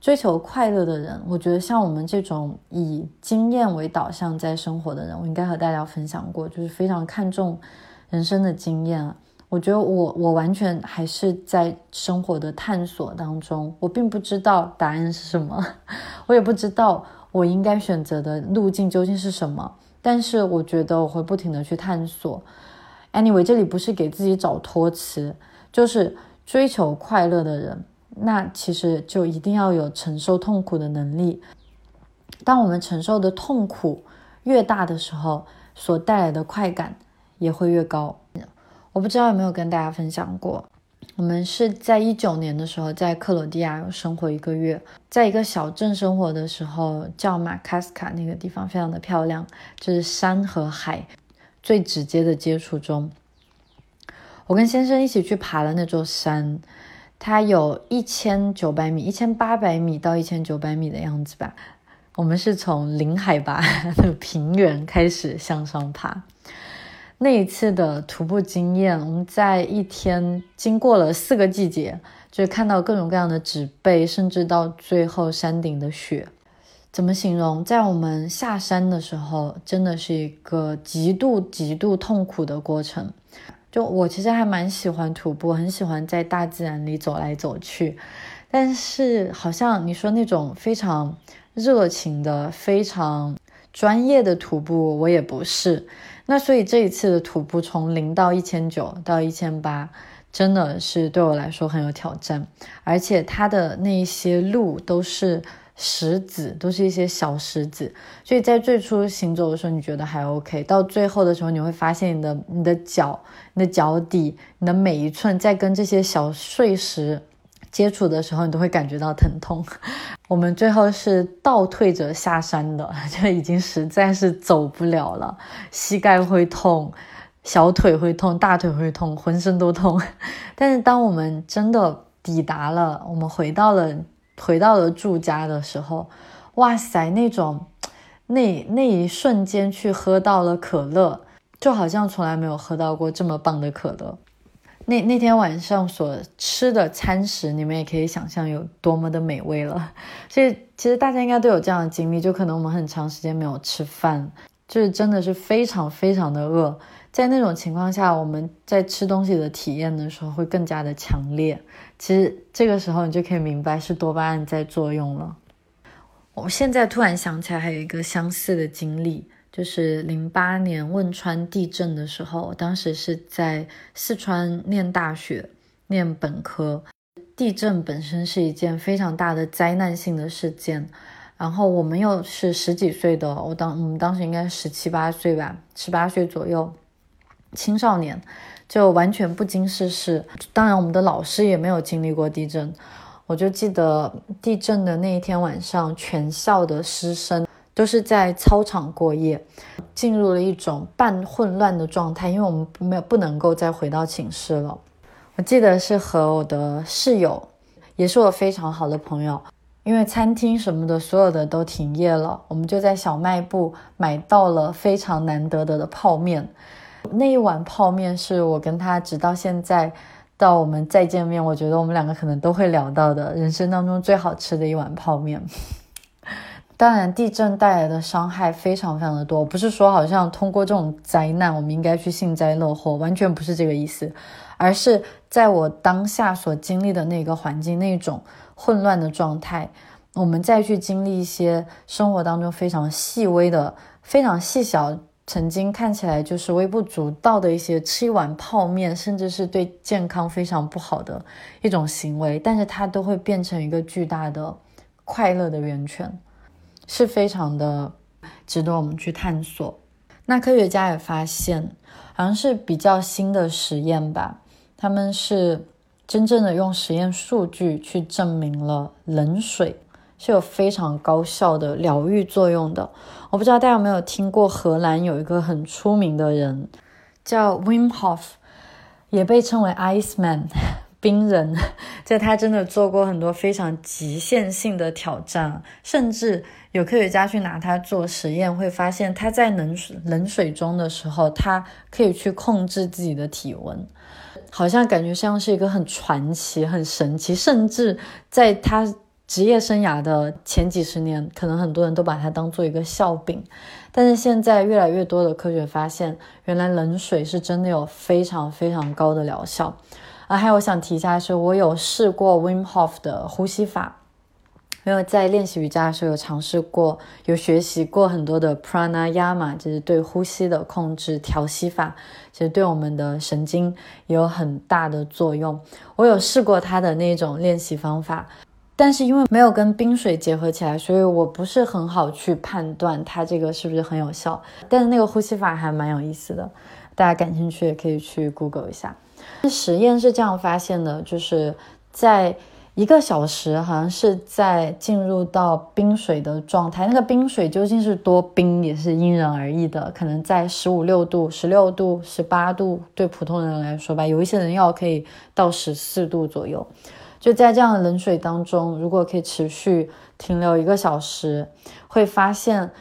追求快乐的人，我觉得像我们这种以经验为导向在生活的人，我应该和大家分享过，就是非常看重人生的经验。我觉得我我完全还是在生活的探索当中，我并不知道答案是什么，我也不知道我应该选择的路径究竟是什么。但是我觉得我会不停的去探索。Anyway，这里不是给自己找托词，就是。追求快乐的人，那其实就一定要有承受痛苦的能力。当我们承受的痛苦越大的时候，所带来的快感也会越高。我不知道有没有跟大家分享过，我们是在一九年的时候在克罗地亚生活一个月，在一个小镇生活的时候，叫马卡斯卡那个地方非常的漂亮，就是山和海最直接的接触中。我跟先生一起去爬了那座山。它有一千九百米、一千八百米到一千九百米的样子吧。我们是从零海拔 的平原开始向上爬。那一次的徒步经验，我们在一天经过了四个季节，就是看到各种各样的植被，甚至到最后山顶的雪。怎么形容？在我们下山的时候，真的是一个极度极度痛苦的过程。就我其实还蛮喜欢徒步，很喜欢在大自然里走来走去，但是好像你说那种非常热情的、非常专业的徒步，我也不是。那所以这一次的徒步从零到一千九到一千八，真的是对我来说很有挑战，而且它的那些路都是。石子都是一些小石子，所以在最初行走的时候，你觉得还 OK，到最后的时候，你会发现你的你的脚、你的脚底、你的每一寸在跟这些小碎石接触的时候，你都会感觉到疼痛。我们最后是倒退着下山的，就已经实在是走不了了，膝盖会痛，小腿会痛，大腿会痛，浑身都痛。但是当我们真的抵达了，我们回到了。回到了住家的时候，哇塞，那种那那一瞬间去喝到了可乐，就好像从来没有喝到过这么棒的可乐。那那天晚上所吃的餐食，你们也可以想象有多么的美味了。所以其实大家应该都有这样的经历，就可能我们很长时间没有吃饭，就是真的是非常非常的饿。在那种情况下，我们在吃东西的体验的时候会更加的强烈。其实这个时候你就可以明白是多巴胺在作用了。我现在突然想起来还有一个相似的经历，就是零八年汶川地震的时候，当时是在四川念大学，念本科。地震本身是一件非常大的灾难性的事件，然后我们又是十几岁的，我当我们当时应该十七八岁吧，十八岁左右。青少年就完全不经世事，当然我们的老师也没有经历过地震。我就记得地震的那一天晚上，全校的师生都是在操场过夜，进入了一种半混乱的状态，因为我们没有不能够再回到寝室了。我记得是和我的室友，也是我非常好的朋友，因为餐厅什么的所有的都停业了，我们就在小卖部买到了非常难得的的泡面。那一碗泡面是我跟他直到现在，到我们再见面，我觉得我们两个可能都会聊到的人生当中最好吃的一碗泡面。当然，地震带来的伤害非常非常的多，不是说好像通过这种灾难，我们应该去幸灾乐祸，完全不是这个意思，而是在我当下所经历的那个环境那种混乱的状态，我们再去经历一些生活当中非常细微的、非常细小。曾经看起来就是微不足道的一些吃一碗泡面，甚至是对健康非常不好的一种行为，但是它都会变成一个巨大的快乐的源泉，是非常的值得我们去探索。那科学家也发现，好像是比较新的实验吧，他们是真正的用实验数据去证明了冷水。是有非常高效的疗愈作用的。我不知道大家有没有听过，荷兰有一个很出名的人叫 Wim Hof，也被称为 Ice Man 冰人。就他真的做过很多非常极限性的挑战，甚至有科学家去拿他做实验，会发现他在冷水冷水中的时候，他可以去控制自己的体温，好像感觉像是一个很传奇、很神奇，甚至在他。职业生涯的前几十年，可能很多人都把它当做一个笑柄，但是现在越来越多的科学发现，原来冷水是真的有非常非常高的疗效。啊，还有我想提一下是，我有试过 Wim Hof 的呼吸法，因为在练习瑜伽的时候有尝试过，有学习过很多的 Pranayama，就是对呼吸的控制调息法，其实对我们的神经也有很大的作用。我有试过他的那种练习方法。但是因为没有跟冰水结合起来，所以我不是很好去判断它这个是不是很有效。但是那个呼吸法还蛮有意思的。大家感兴趣也可以去 Google 一下。实验是这样发现的，就是在一个小时，好像是在进入到冰水的状态。那个冰水究竟是多冰，也是因人而异的。可能在十五六度、十六度、十八度，对普通人来说吧，有一些人要可以到十四度左右。就在这样的冷水当中，如果可以持续停留一个小时，会发现。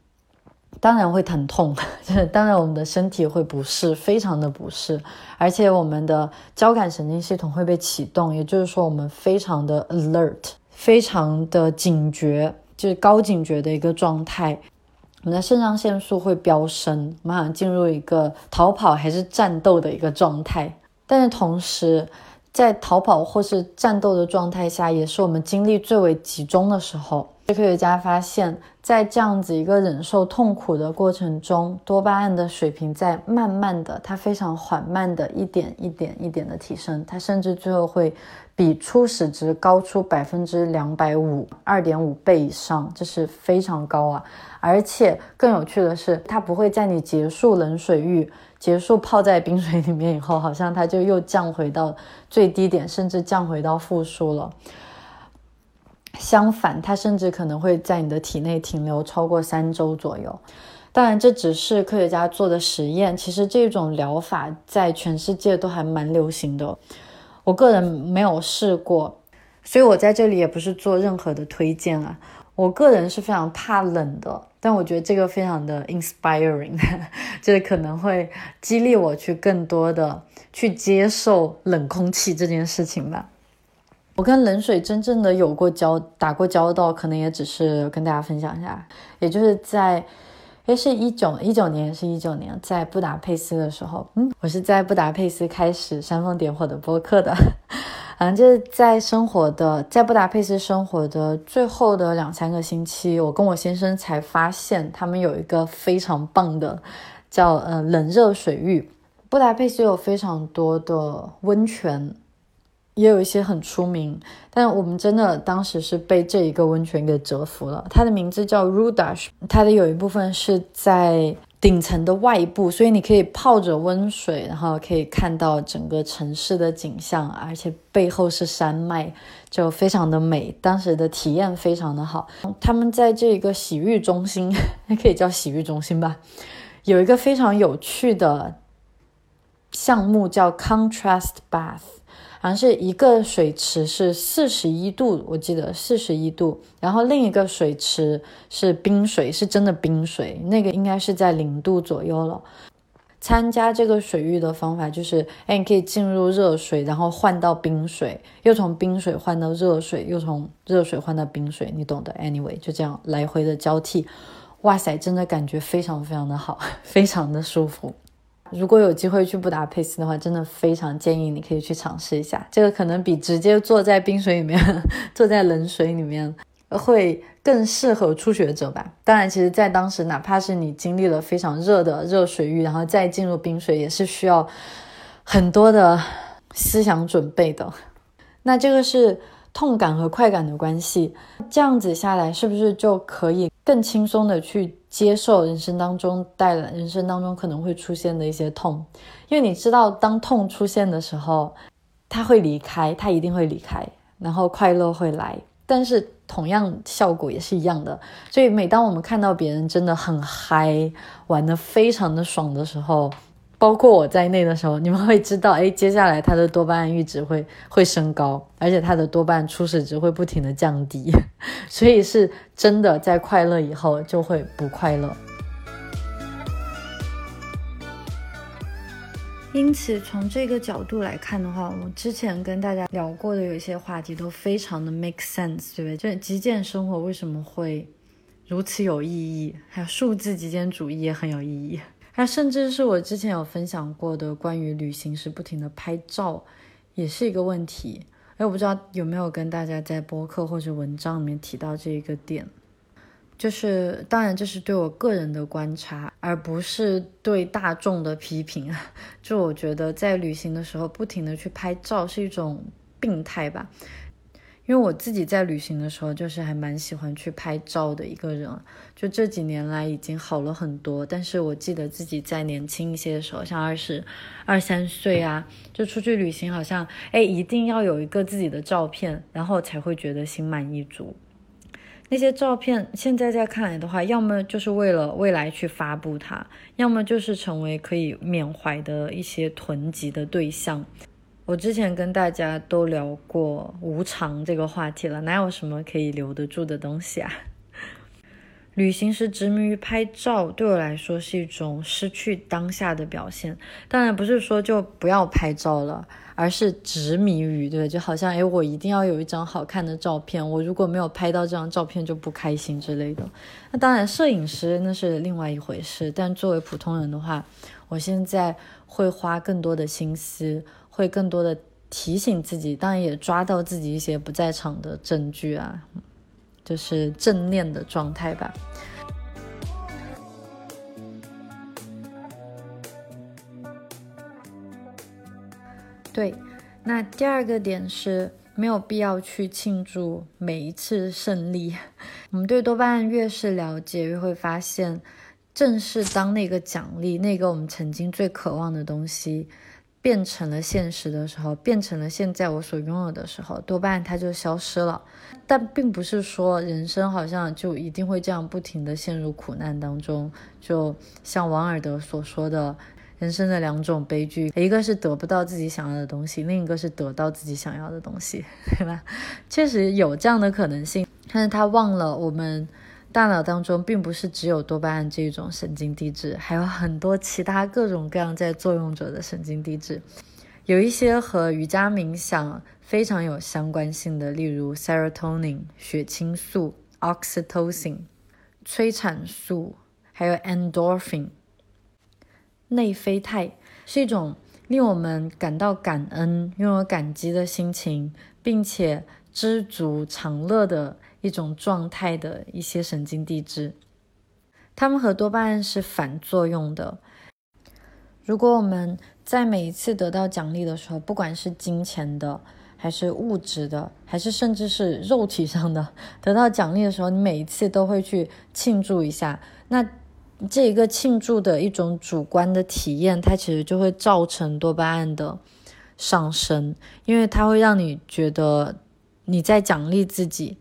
当然会疼痛，当然我们的身体会不适，非常的不适，而且我们的交感神经系统会被启动，也就是说我们非常的 alert，非常的警觉，就是高警觉的一个状态，我们的肾上腺素会飙升，我们好像进入一个逃跑还是战斗的一个状态，但是同时在逃跑或是战斗的状态下，也是我们精力最为集中的时候。科学家发现，在这样子一个忍受痛苦的过程中，多巴胺的水平在慢慢的，它非常缓慢的一点一点一点的提升，它甚至最后会比初始值高出百分之两百五，二点五倍以上，这是非常高啊！而且更有趣的是，它不会在你结束冷水浴、结束泡在冰水里面以后，好像它就又降回到最低点，甚至降回到负数了。相反，它甚至可能会在你的体内停留超过三周左右。当然，这只是科学家做的实验。其实这种疗法在全世界都还蛮流行的。我个人没有试过，所以我在这里也不是做任何的推荐啊。我个人是非常怕冷的，但我觉得这个非常的 inspiring，就是可能会激励我去更多的去接受冷空气这件事情吧。我跟冷水真正的有过交打过交道，可能也只是跟大家分享一下，也就是在，诶，是一九一九年，是一九年，在布达佩斯的时候，嗯，我是在布达佩斯开始煽风点火的播客的，反正，就是在生活的在布达佩斯生活的最后的两三个星期，我跟我先生才发现他们有一个非常棒的，叫呃冷热水浴，布达佩斯有非常多的温泉。也有一些很出名，但我们真的当时是被这一个温泉给折服了。它的名字叫 Rudash，它的有一部分是在顶层的外部，所以你可以泡着温水，然后可以看到整个城市的景象，而且背后是山脉，就非常的美。当时的体验非常的好。他们在这个洗浴中心，也 可以叫洗浴中心吧，有一个非常有趣的项目叫 Contrast Bath。好像是一个水池是四十一度，我记得四十一度，然后另一个水池是冰水，是真的冰水，那个应该是在零度左右了。参加这个水域的方法就是，哎，你可以进入热水，然后换到冰水，又从冰水换到热水，又从热水换到冰水，你懂的。Anyway，就这样来回的交替，哇塞，真的感觉非常非常的好，非常的舒服。如果有机会去布达佩斯的话，真的非常建议你可以去尝试一下。这个可能比直接坐在冰水里面、坐在冷水里面会更适合初学者吧。当然，其实，在当时，哪怕是你经历了非常热的热水浴，然后再进入冰水，也是需要很多的思想准备的。那这个是。痛感和快感的关系，这样子下来是不是就可以更轻松的去接受人生当中带来人生当中可能会出现的一些痛？因为你知道，当痛出现的时候，他会离开，他一定会离开，然后快乐会来，但是同样效果也是一样的。所以每当我们看到别人真的很嗨，玩的非常的爽的时候，包括我在内的时候，你们会知道，哎，接下来他的多巴胺阈值会会升高，而且他的多巴胺初始值会不停的降低，所以是真的在快乐以后就会不快乐。因此，从这个角度来看的话，我之前跟大家聊过的有一些话题都非常的 make sense，对不对？就极简生活为什么会如此有意义？还有数字极简主义也很有意义。那甚至是我之前有分享过的关于旅行时不停的拍照，也是一个问题。哎，我不知道有没有跟大家在播客或者文章里面提到这一个点，就是当然这是对我个人的观察，而不是对大众的批评。就我觉得在旅行的时候不停的去拍照是一种病态吧。因为我自己在旅行的时候，就是还蛮喜欢去拍照的一个人。就这几年来已经好了很多，但是我记得自己在年轻一些的时候，像二十二三岁啊，就出去旅行，好像哎一定要有一个自己的照片，然后才会觉得心满意足。那些照片现在在看来的话，要么就是为了未来去发布它，要么就是成为可以缅怀的一些囤积的对象。我之前跟大家都聊过无常这个话题了，哪有什么可以留得住的东西啊？旅行时执迷于拍照，对我来说是一种失去当下的表现。当然不是说就不要拍照了。而是执迷于对，就好像哎，我一定要有一张好看的照片，我如果没有拍到这张照片就不开心之类的。那当然，摄影师那是另外一回事。但作为普通人的话，我现在会花更多的心思，会更多的提醒自己，当然也抓到自己一些不在场的证据啊，就是正念的状态吧。对，那第二个点是没有必要去庆祝每一次胜利。我们对多巴胺越是了解，越会发现，正是当那个奖励，那个我们曾经最渴望的东西，变成了现实的时候，变成了现在我所拥有的时候，多半它就消失了。但并不是说人生好像就一定会这样不停的陷入苦难当中，就像王尔德所说的。人生的两种悲剧，一个是得不到自己想要的东西，另一个是得到自己想要的东西，对吧？确实有这样的可能性，但是他忘了我们大脑当中并不是只有多巴胺这种神经递质，还有很多其他各种各样在作用着的神经递质，有一些和瑜伽冥想非常有相关性的，例如 serotonin 血清素、oxytocin 催产素，还有 endorphin。内啡肽是一种令我们感到感恩、拥有感激的心情，并且知足常乐的一种状态的一些神经递质。它们和多巴胺是反作用的。如果我们在每一次得到奖励的时候，不管是金钱的，还是物质的，还是甚至是肉体上的，得到奖励的时候，你每一次都会去庆祝一下，那。这一个庆祝的一种主观的体验，它其实就会造成多巴胺的上升，因为它会让你觉得你在奖励自己，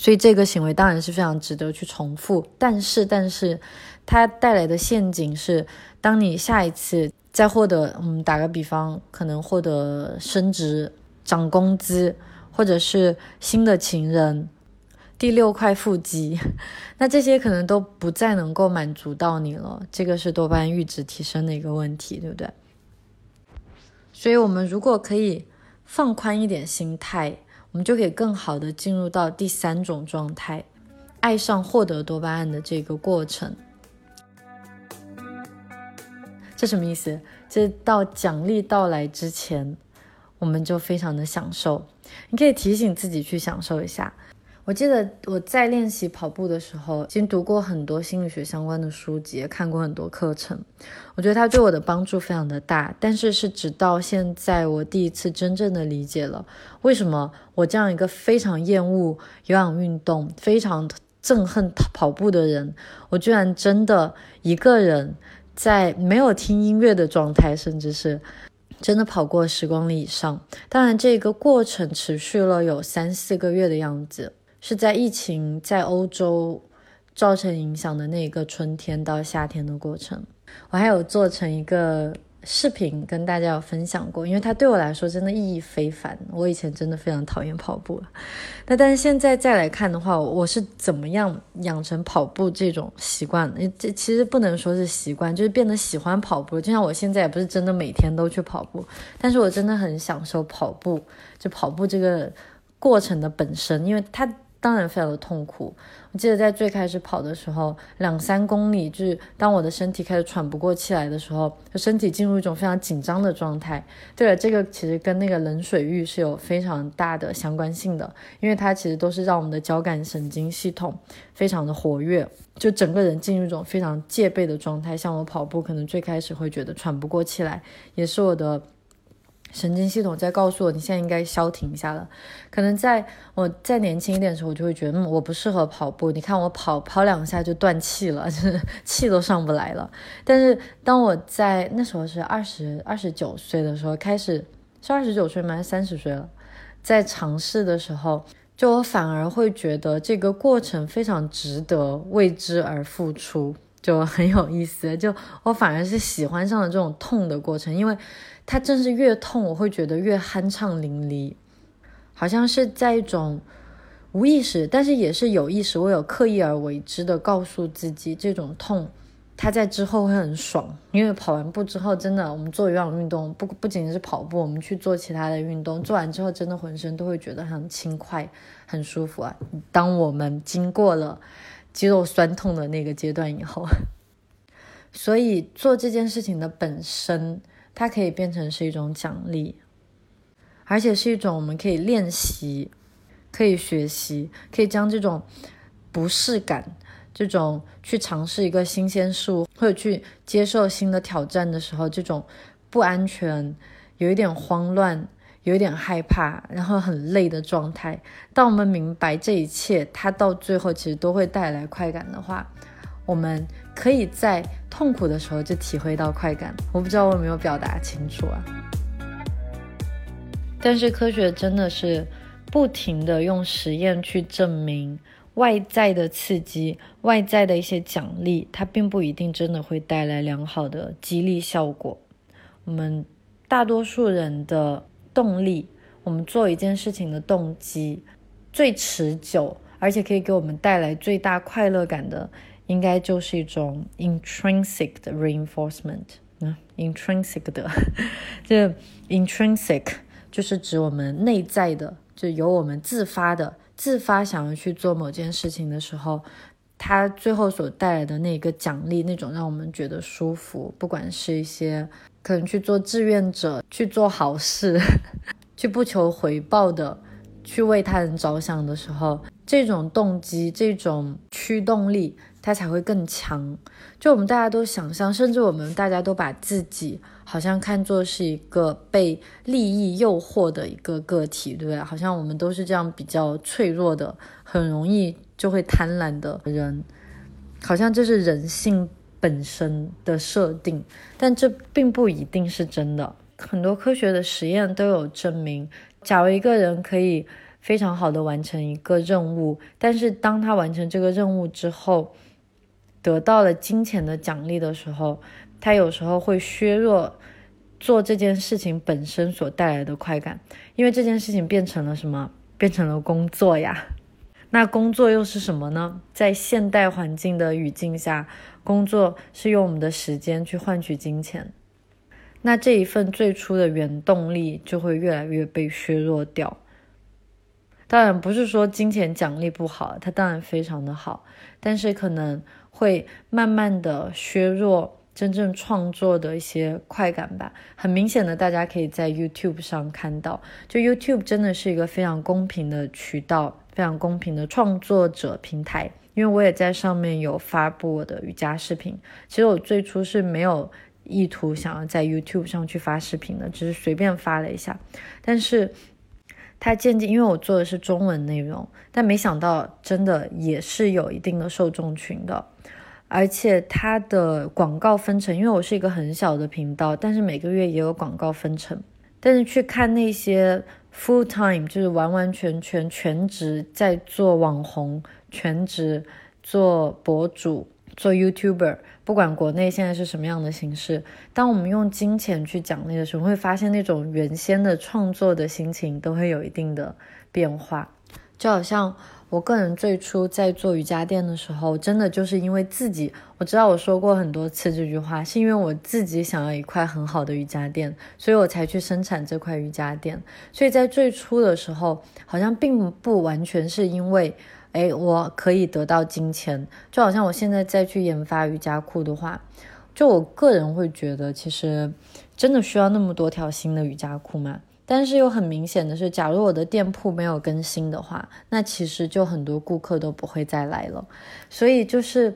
所以这个行为当然是非常值得去重复。但是，但是它带来的陷阱是，当你下一次再获得，嗯，打个比方，可能获得升职、涨工资，或者是新的情人。第六块腹肌，那这些可能都不再能够满足到你了。这个是多巴胺阈值提升的一个问题，对不对？所以，我们如果可以放宽一点心态，我们就可以更好的进入到第三种状态，爱上获得多巴胺的这个过程。这什么意思？这到奖励到来之前，我们就非常的享受。你可以提醒自己去享受一下。我记得我在练习跑步的时候，已经读过很多心理学相关的书籍，看过很多课程。我觉得它对我的帮助非常的大。但是是直到现在，我第一次真正的理解了为什么我这样一个非常厌恶有氧运动、非常憎恨跑步的人，我居然真的一个人在没有听音乐的状态，甚至是真的跑过十公里以上。当然，这个过程持续了有三四个月的样子。是在疫情在欧洲造成影响的那个春天到夏天的过程，我还有做成一个视频跟大家有分享过，因为它对我来说真的意义非凡。我以前真的非常讨厌跑步，那但是现在再来看的话，我是怎么样养成跑步这种习惯？这其实不能说是习惯，就是变得喜欢跑步。就像我现在也不是真的每天都去跑步，但是我真的很享受跑步，就跑步这个过程的本身，因为它。当然非常的痛苦。我记得在最开始跑的时候，两三公里，就是当我的身体开始喘不过气来的时候，就身体进入一种非常紧张的状态。对了，这个其实跟那个冷水浴是有非常大的相关性的，因为它其实都是让我们的交感神经系统非常的活跃，就整个人进入一种非常戒备的状态。像我跑步，可能最开始会觉得喘不过气来，也是我的神经系统在告诉我，你现在应该消停一下了。可能在我再年轻一点的时候，我就会觉得，嗯，我不适合跑步。你看我跑跑两下就断气了，气都上不来了。但是当我在那时候是二十二十九岁的时候，开始是二十九岁吗？还是三十岁了？在尝试的时候，就我反而会觉得这个过程非常值得为之而付出。就很有意思，就我反而是喜欢上了这种痛的过程，因为它正是越痛，我会觉得越酣畅淋漓，好像是在一种无意识，但是也是有意识，我有刻意而为之的告诉自己，这种痛，它在之后会很爽，因为跑完步之后，真的，我们做有氧运动，不不仅仅是跑步，我们去做其他的运动，做完之后，真的浑身都会觉得很轻快，很舒服啊。当我们经过了。肌肉酸痛的那个阶段以后，所以做这件事情的本身，它可以变成是一种奖励，而且是一种我们可以练习、可以学习、可以将这种不适感、这种去尝试一个新鲜事物或者去接受新的挑战的时候，这种不安全、有一点慌乱。有一点害怕，然后很累的状态。当我们明白这一切，它到最后其实都会带来快感的话，我们可以在痛苦的时候就体会到快感。我不知道我有没有表达清楚啊？但是科学真的是不停的用实验去证明，外在的刺激、外在的一些奖励，它并不一定真的会带来良好的激励效果。我们大多数人的。动力，我们做一件事情的动机最持久，而且可以给我们带来最大快乐感的，应该就是一种 intrinsic 的 reinforcement。嗯，intrinsic 的，这 intrinsic 就是指我们内在的，就由我们自发的、自发想要去做某件事情的时候，它最后所带来的那个奖励，那种让我们觉得舒服，不管是一些。可能去做志愿者，去做好事，去不求回报的，去为他人着想的时候，这种动机、这种驱动力，它才会更强。就我们大家都想象，甚至我们大家都把自己好像看作是一个被利益诱惑的一个个体，对不对？好像我们都是这样比较脆弱的，很容易就会贪婪的人，好像这是人性。本身的设定，但这并不一定是真的。很多科学的实验都有证明，假如一个人可以非常好的完成一个任务，但是当他完成这个任务之后，得到了金钱的奖励的时候，他有时候会削弱做这件事情本身所带来的快感，因为这件事情变成了什么？变成了工作呀。那工作又是什么呢？在现代环境的语境下，工作是用我们的时间去换取金钱。那这一份最初的原动力就会越来越被削弱掉。当然不是说金钱奖励不好，它当然非常的好，但是可能会慢慢的削弱真正创作的一些快感吧。很明显的，大家可以在 YouTube 上看到，就 YouTube 真的是一个非常公平的渠道。非常公平的创作者平台，因为我也在上面有发布我的瑜伽视频。其实我最初是没有意图想要在 YouTube 上去发视频的，只是随便发了一下。但是它渐渐，因为我做的是中文内容，但没想到真的也是有一定的受众群的，而且它的广告分成，因为我是一个很小的频道，但是每个月也有广告分成。但是去看那些。Full time 就是完完全全全职在做网红，全职做博主，做 YouTuber，不管国内现在是什么样的形式。当我们用金钱去奖励的时候，会发现那种原先的创作的心情都会有一定的变化，就好像。我个人最初在做瑜伽垫的时候，真的就是因为自己，我知道我说过很多次这句话，是因为我自己想要一块很好的瑜伽垫，所以我才去生产这块瑜伽垫。所以在最初的时候，好像并不完全是因为，哎，我可以得到金钱，就好像我现在再去研发瑜伽裤的话，就我个人会觉得，其实真的需要那么多条新的瑜伽裤吗？但是又很明显的是，假如我的店铺没有更新的话，那其实就很多顾客都不会再来了。所以就是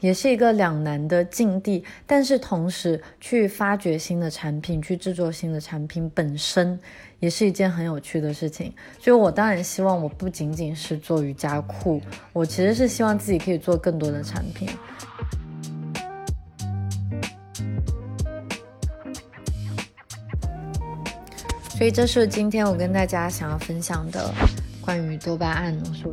也是一个两难的境地。但是同时去发掘新的产品，去制作新的产品本身也是一件很有趣的事情。所以我当然希望我不仅仅是做瑜伽裤，我其实是希望自己可以做更多的产品。所以这是今天我跟大家想要分享的关于多巴胺浓缩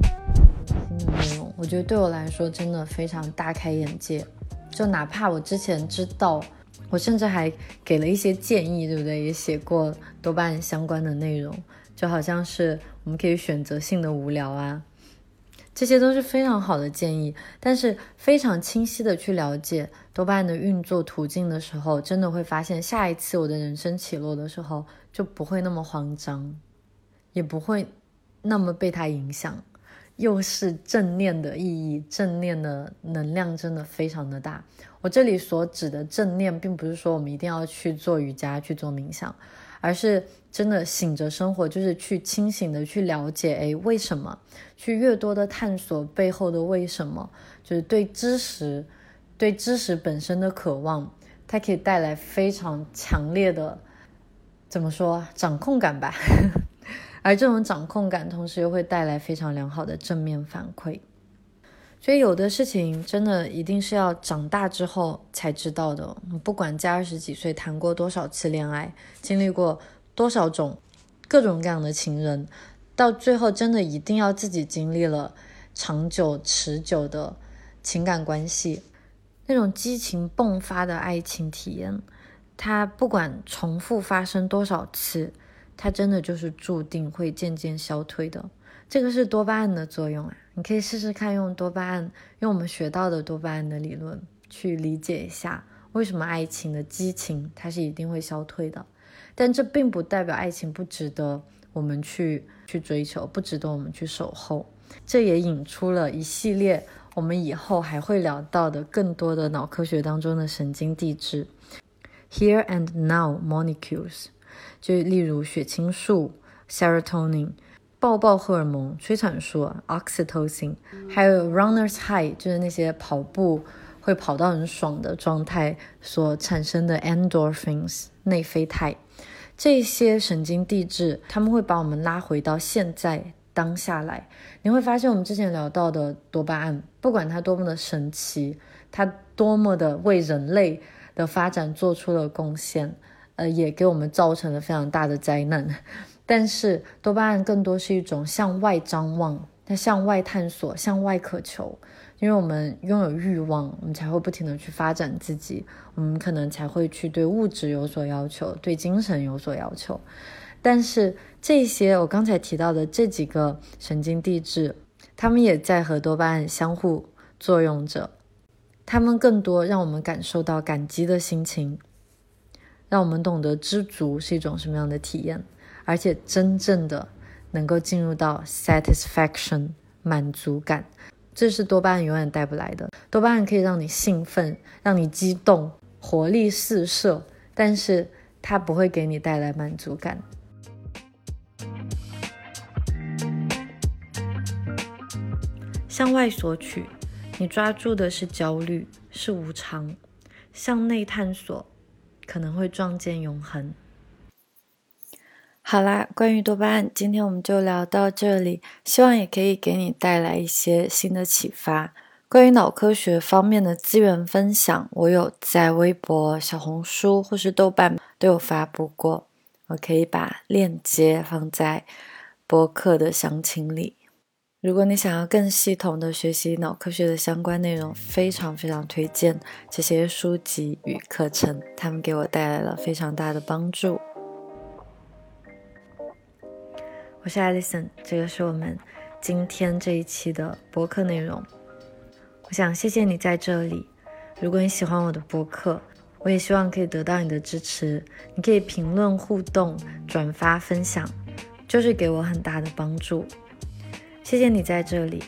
新的内容。我觉得对我来说真的非常大开眼界。就哪怕我之前知道，我甚至还给了一些建议，对不对？也写过多半相关的内容，就好像是我们可以选择性的无聊啊，这些都是非常好的建议。但是非常清晰的去了解多巴胺的运作途径的时候，真的会发现下一次我的人生起落的时候。就不会那么慌张，也不会那么被它影响，又是正念的意义，正念的能量真的非常的大。我这里所指的正念，并不是说我们一定要去做瑜伽、去做冥想，而是真的醒着生活，就是去清醒的去了解，哎，为什么？去越多的探索背后的为什么，就是对知识，对知识本身的渴望，它可以带来非常强烈的。怎么说掌控感吧，而这种掌控感同时又会带来非常良好的正面反馈，所以有的事情真的一定是要长大之后才知道的。不管在二十几岁谈过多少次恋爱，经历过多少种各种各样的情人，到最后真的一定要自己经历了长久持久的情感关系，那种激情迸发的爱情体验。它不管重复发生多少次，它真的就是注定会渐渐消退的。这个是多巴胺的作用啊！你可以试试看用多巴胺，用我们学到的多巴胺的理论去理解一下，为什么爱情的激情它是一定会消退的。但这并不代表爱情不值得我们去去追求，不值得我们去守候。这也引出了一系列我们以后还会聊到的更多的脑科学当中的神经递质。Here and now molecules，就例如血清素、serotonin、抱抱荷尔蒙、催产素、oxytocin，还有 runners high，就是那些跑步会跑到很爽的状态所产生的 endorphins 内啡肽，这些神经递质，他们会把我们拉回到现在当下来。你会发现，我们之前聊到的多巴胺，不管它多么的神奇，它多么的为人类。的发展做出了贡献，呃，也给我们造成了非常大的灾难。但是多巴胺更多是一种向外张望，它向外探索，向外渴求。因为我们拥有欲望，我们才会不停的去发展自己，我们可能才会去对物质有所要求，对精神有所要求。但是这些我刚才提到的这几个神经递质，它们也在和多巴胺相互作用着。他们更多让我们感受到感激的心情，让我们懂得知足是一种什么样的体验，而且真正的能够进入到 satisfaction 满足感，这是多巴胺永远带不来的。多巴胺可以让你兴奋，让你激动，活力四射，但是它不会给你带来满足感。向外索取。你抓住的是焦虑，是无常；向内探索，可能会撞见永恒。好啦，关于多巴胺，今天我们就聊到这里，希望也可以给你带来一些新的启发。关于脑科学方面的资源分享，我有在微博、小红书或是豆瓣都有发布过，我可以把链接放在播客的详情里。如果你想要更系统的学习脑科学的相关内容，非常非常推荐这些书籍与课程，他们给我带来了非常大的帮助。我是 Alison，这个是我们今天这一期的播客内容。我想谢谢你在这里。如果你喜欢我的播客，我也希望可以得到你的支持。你可以评论、互动、转发、分享，就是给我很大的帮助。谢谢你在这里，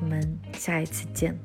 我们下一次见。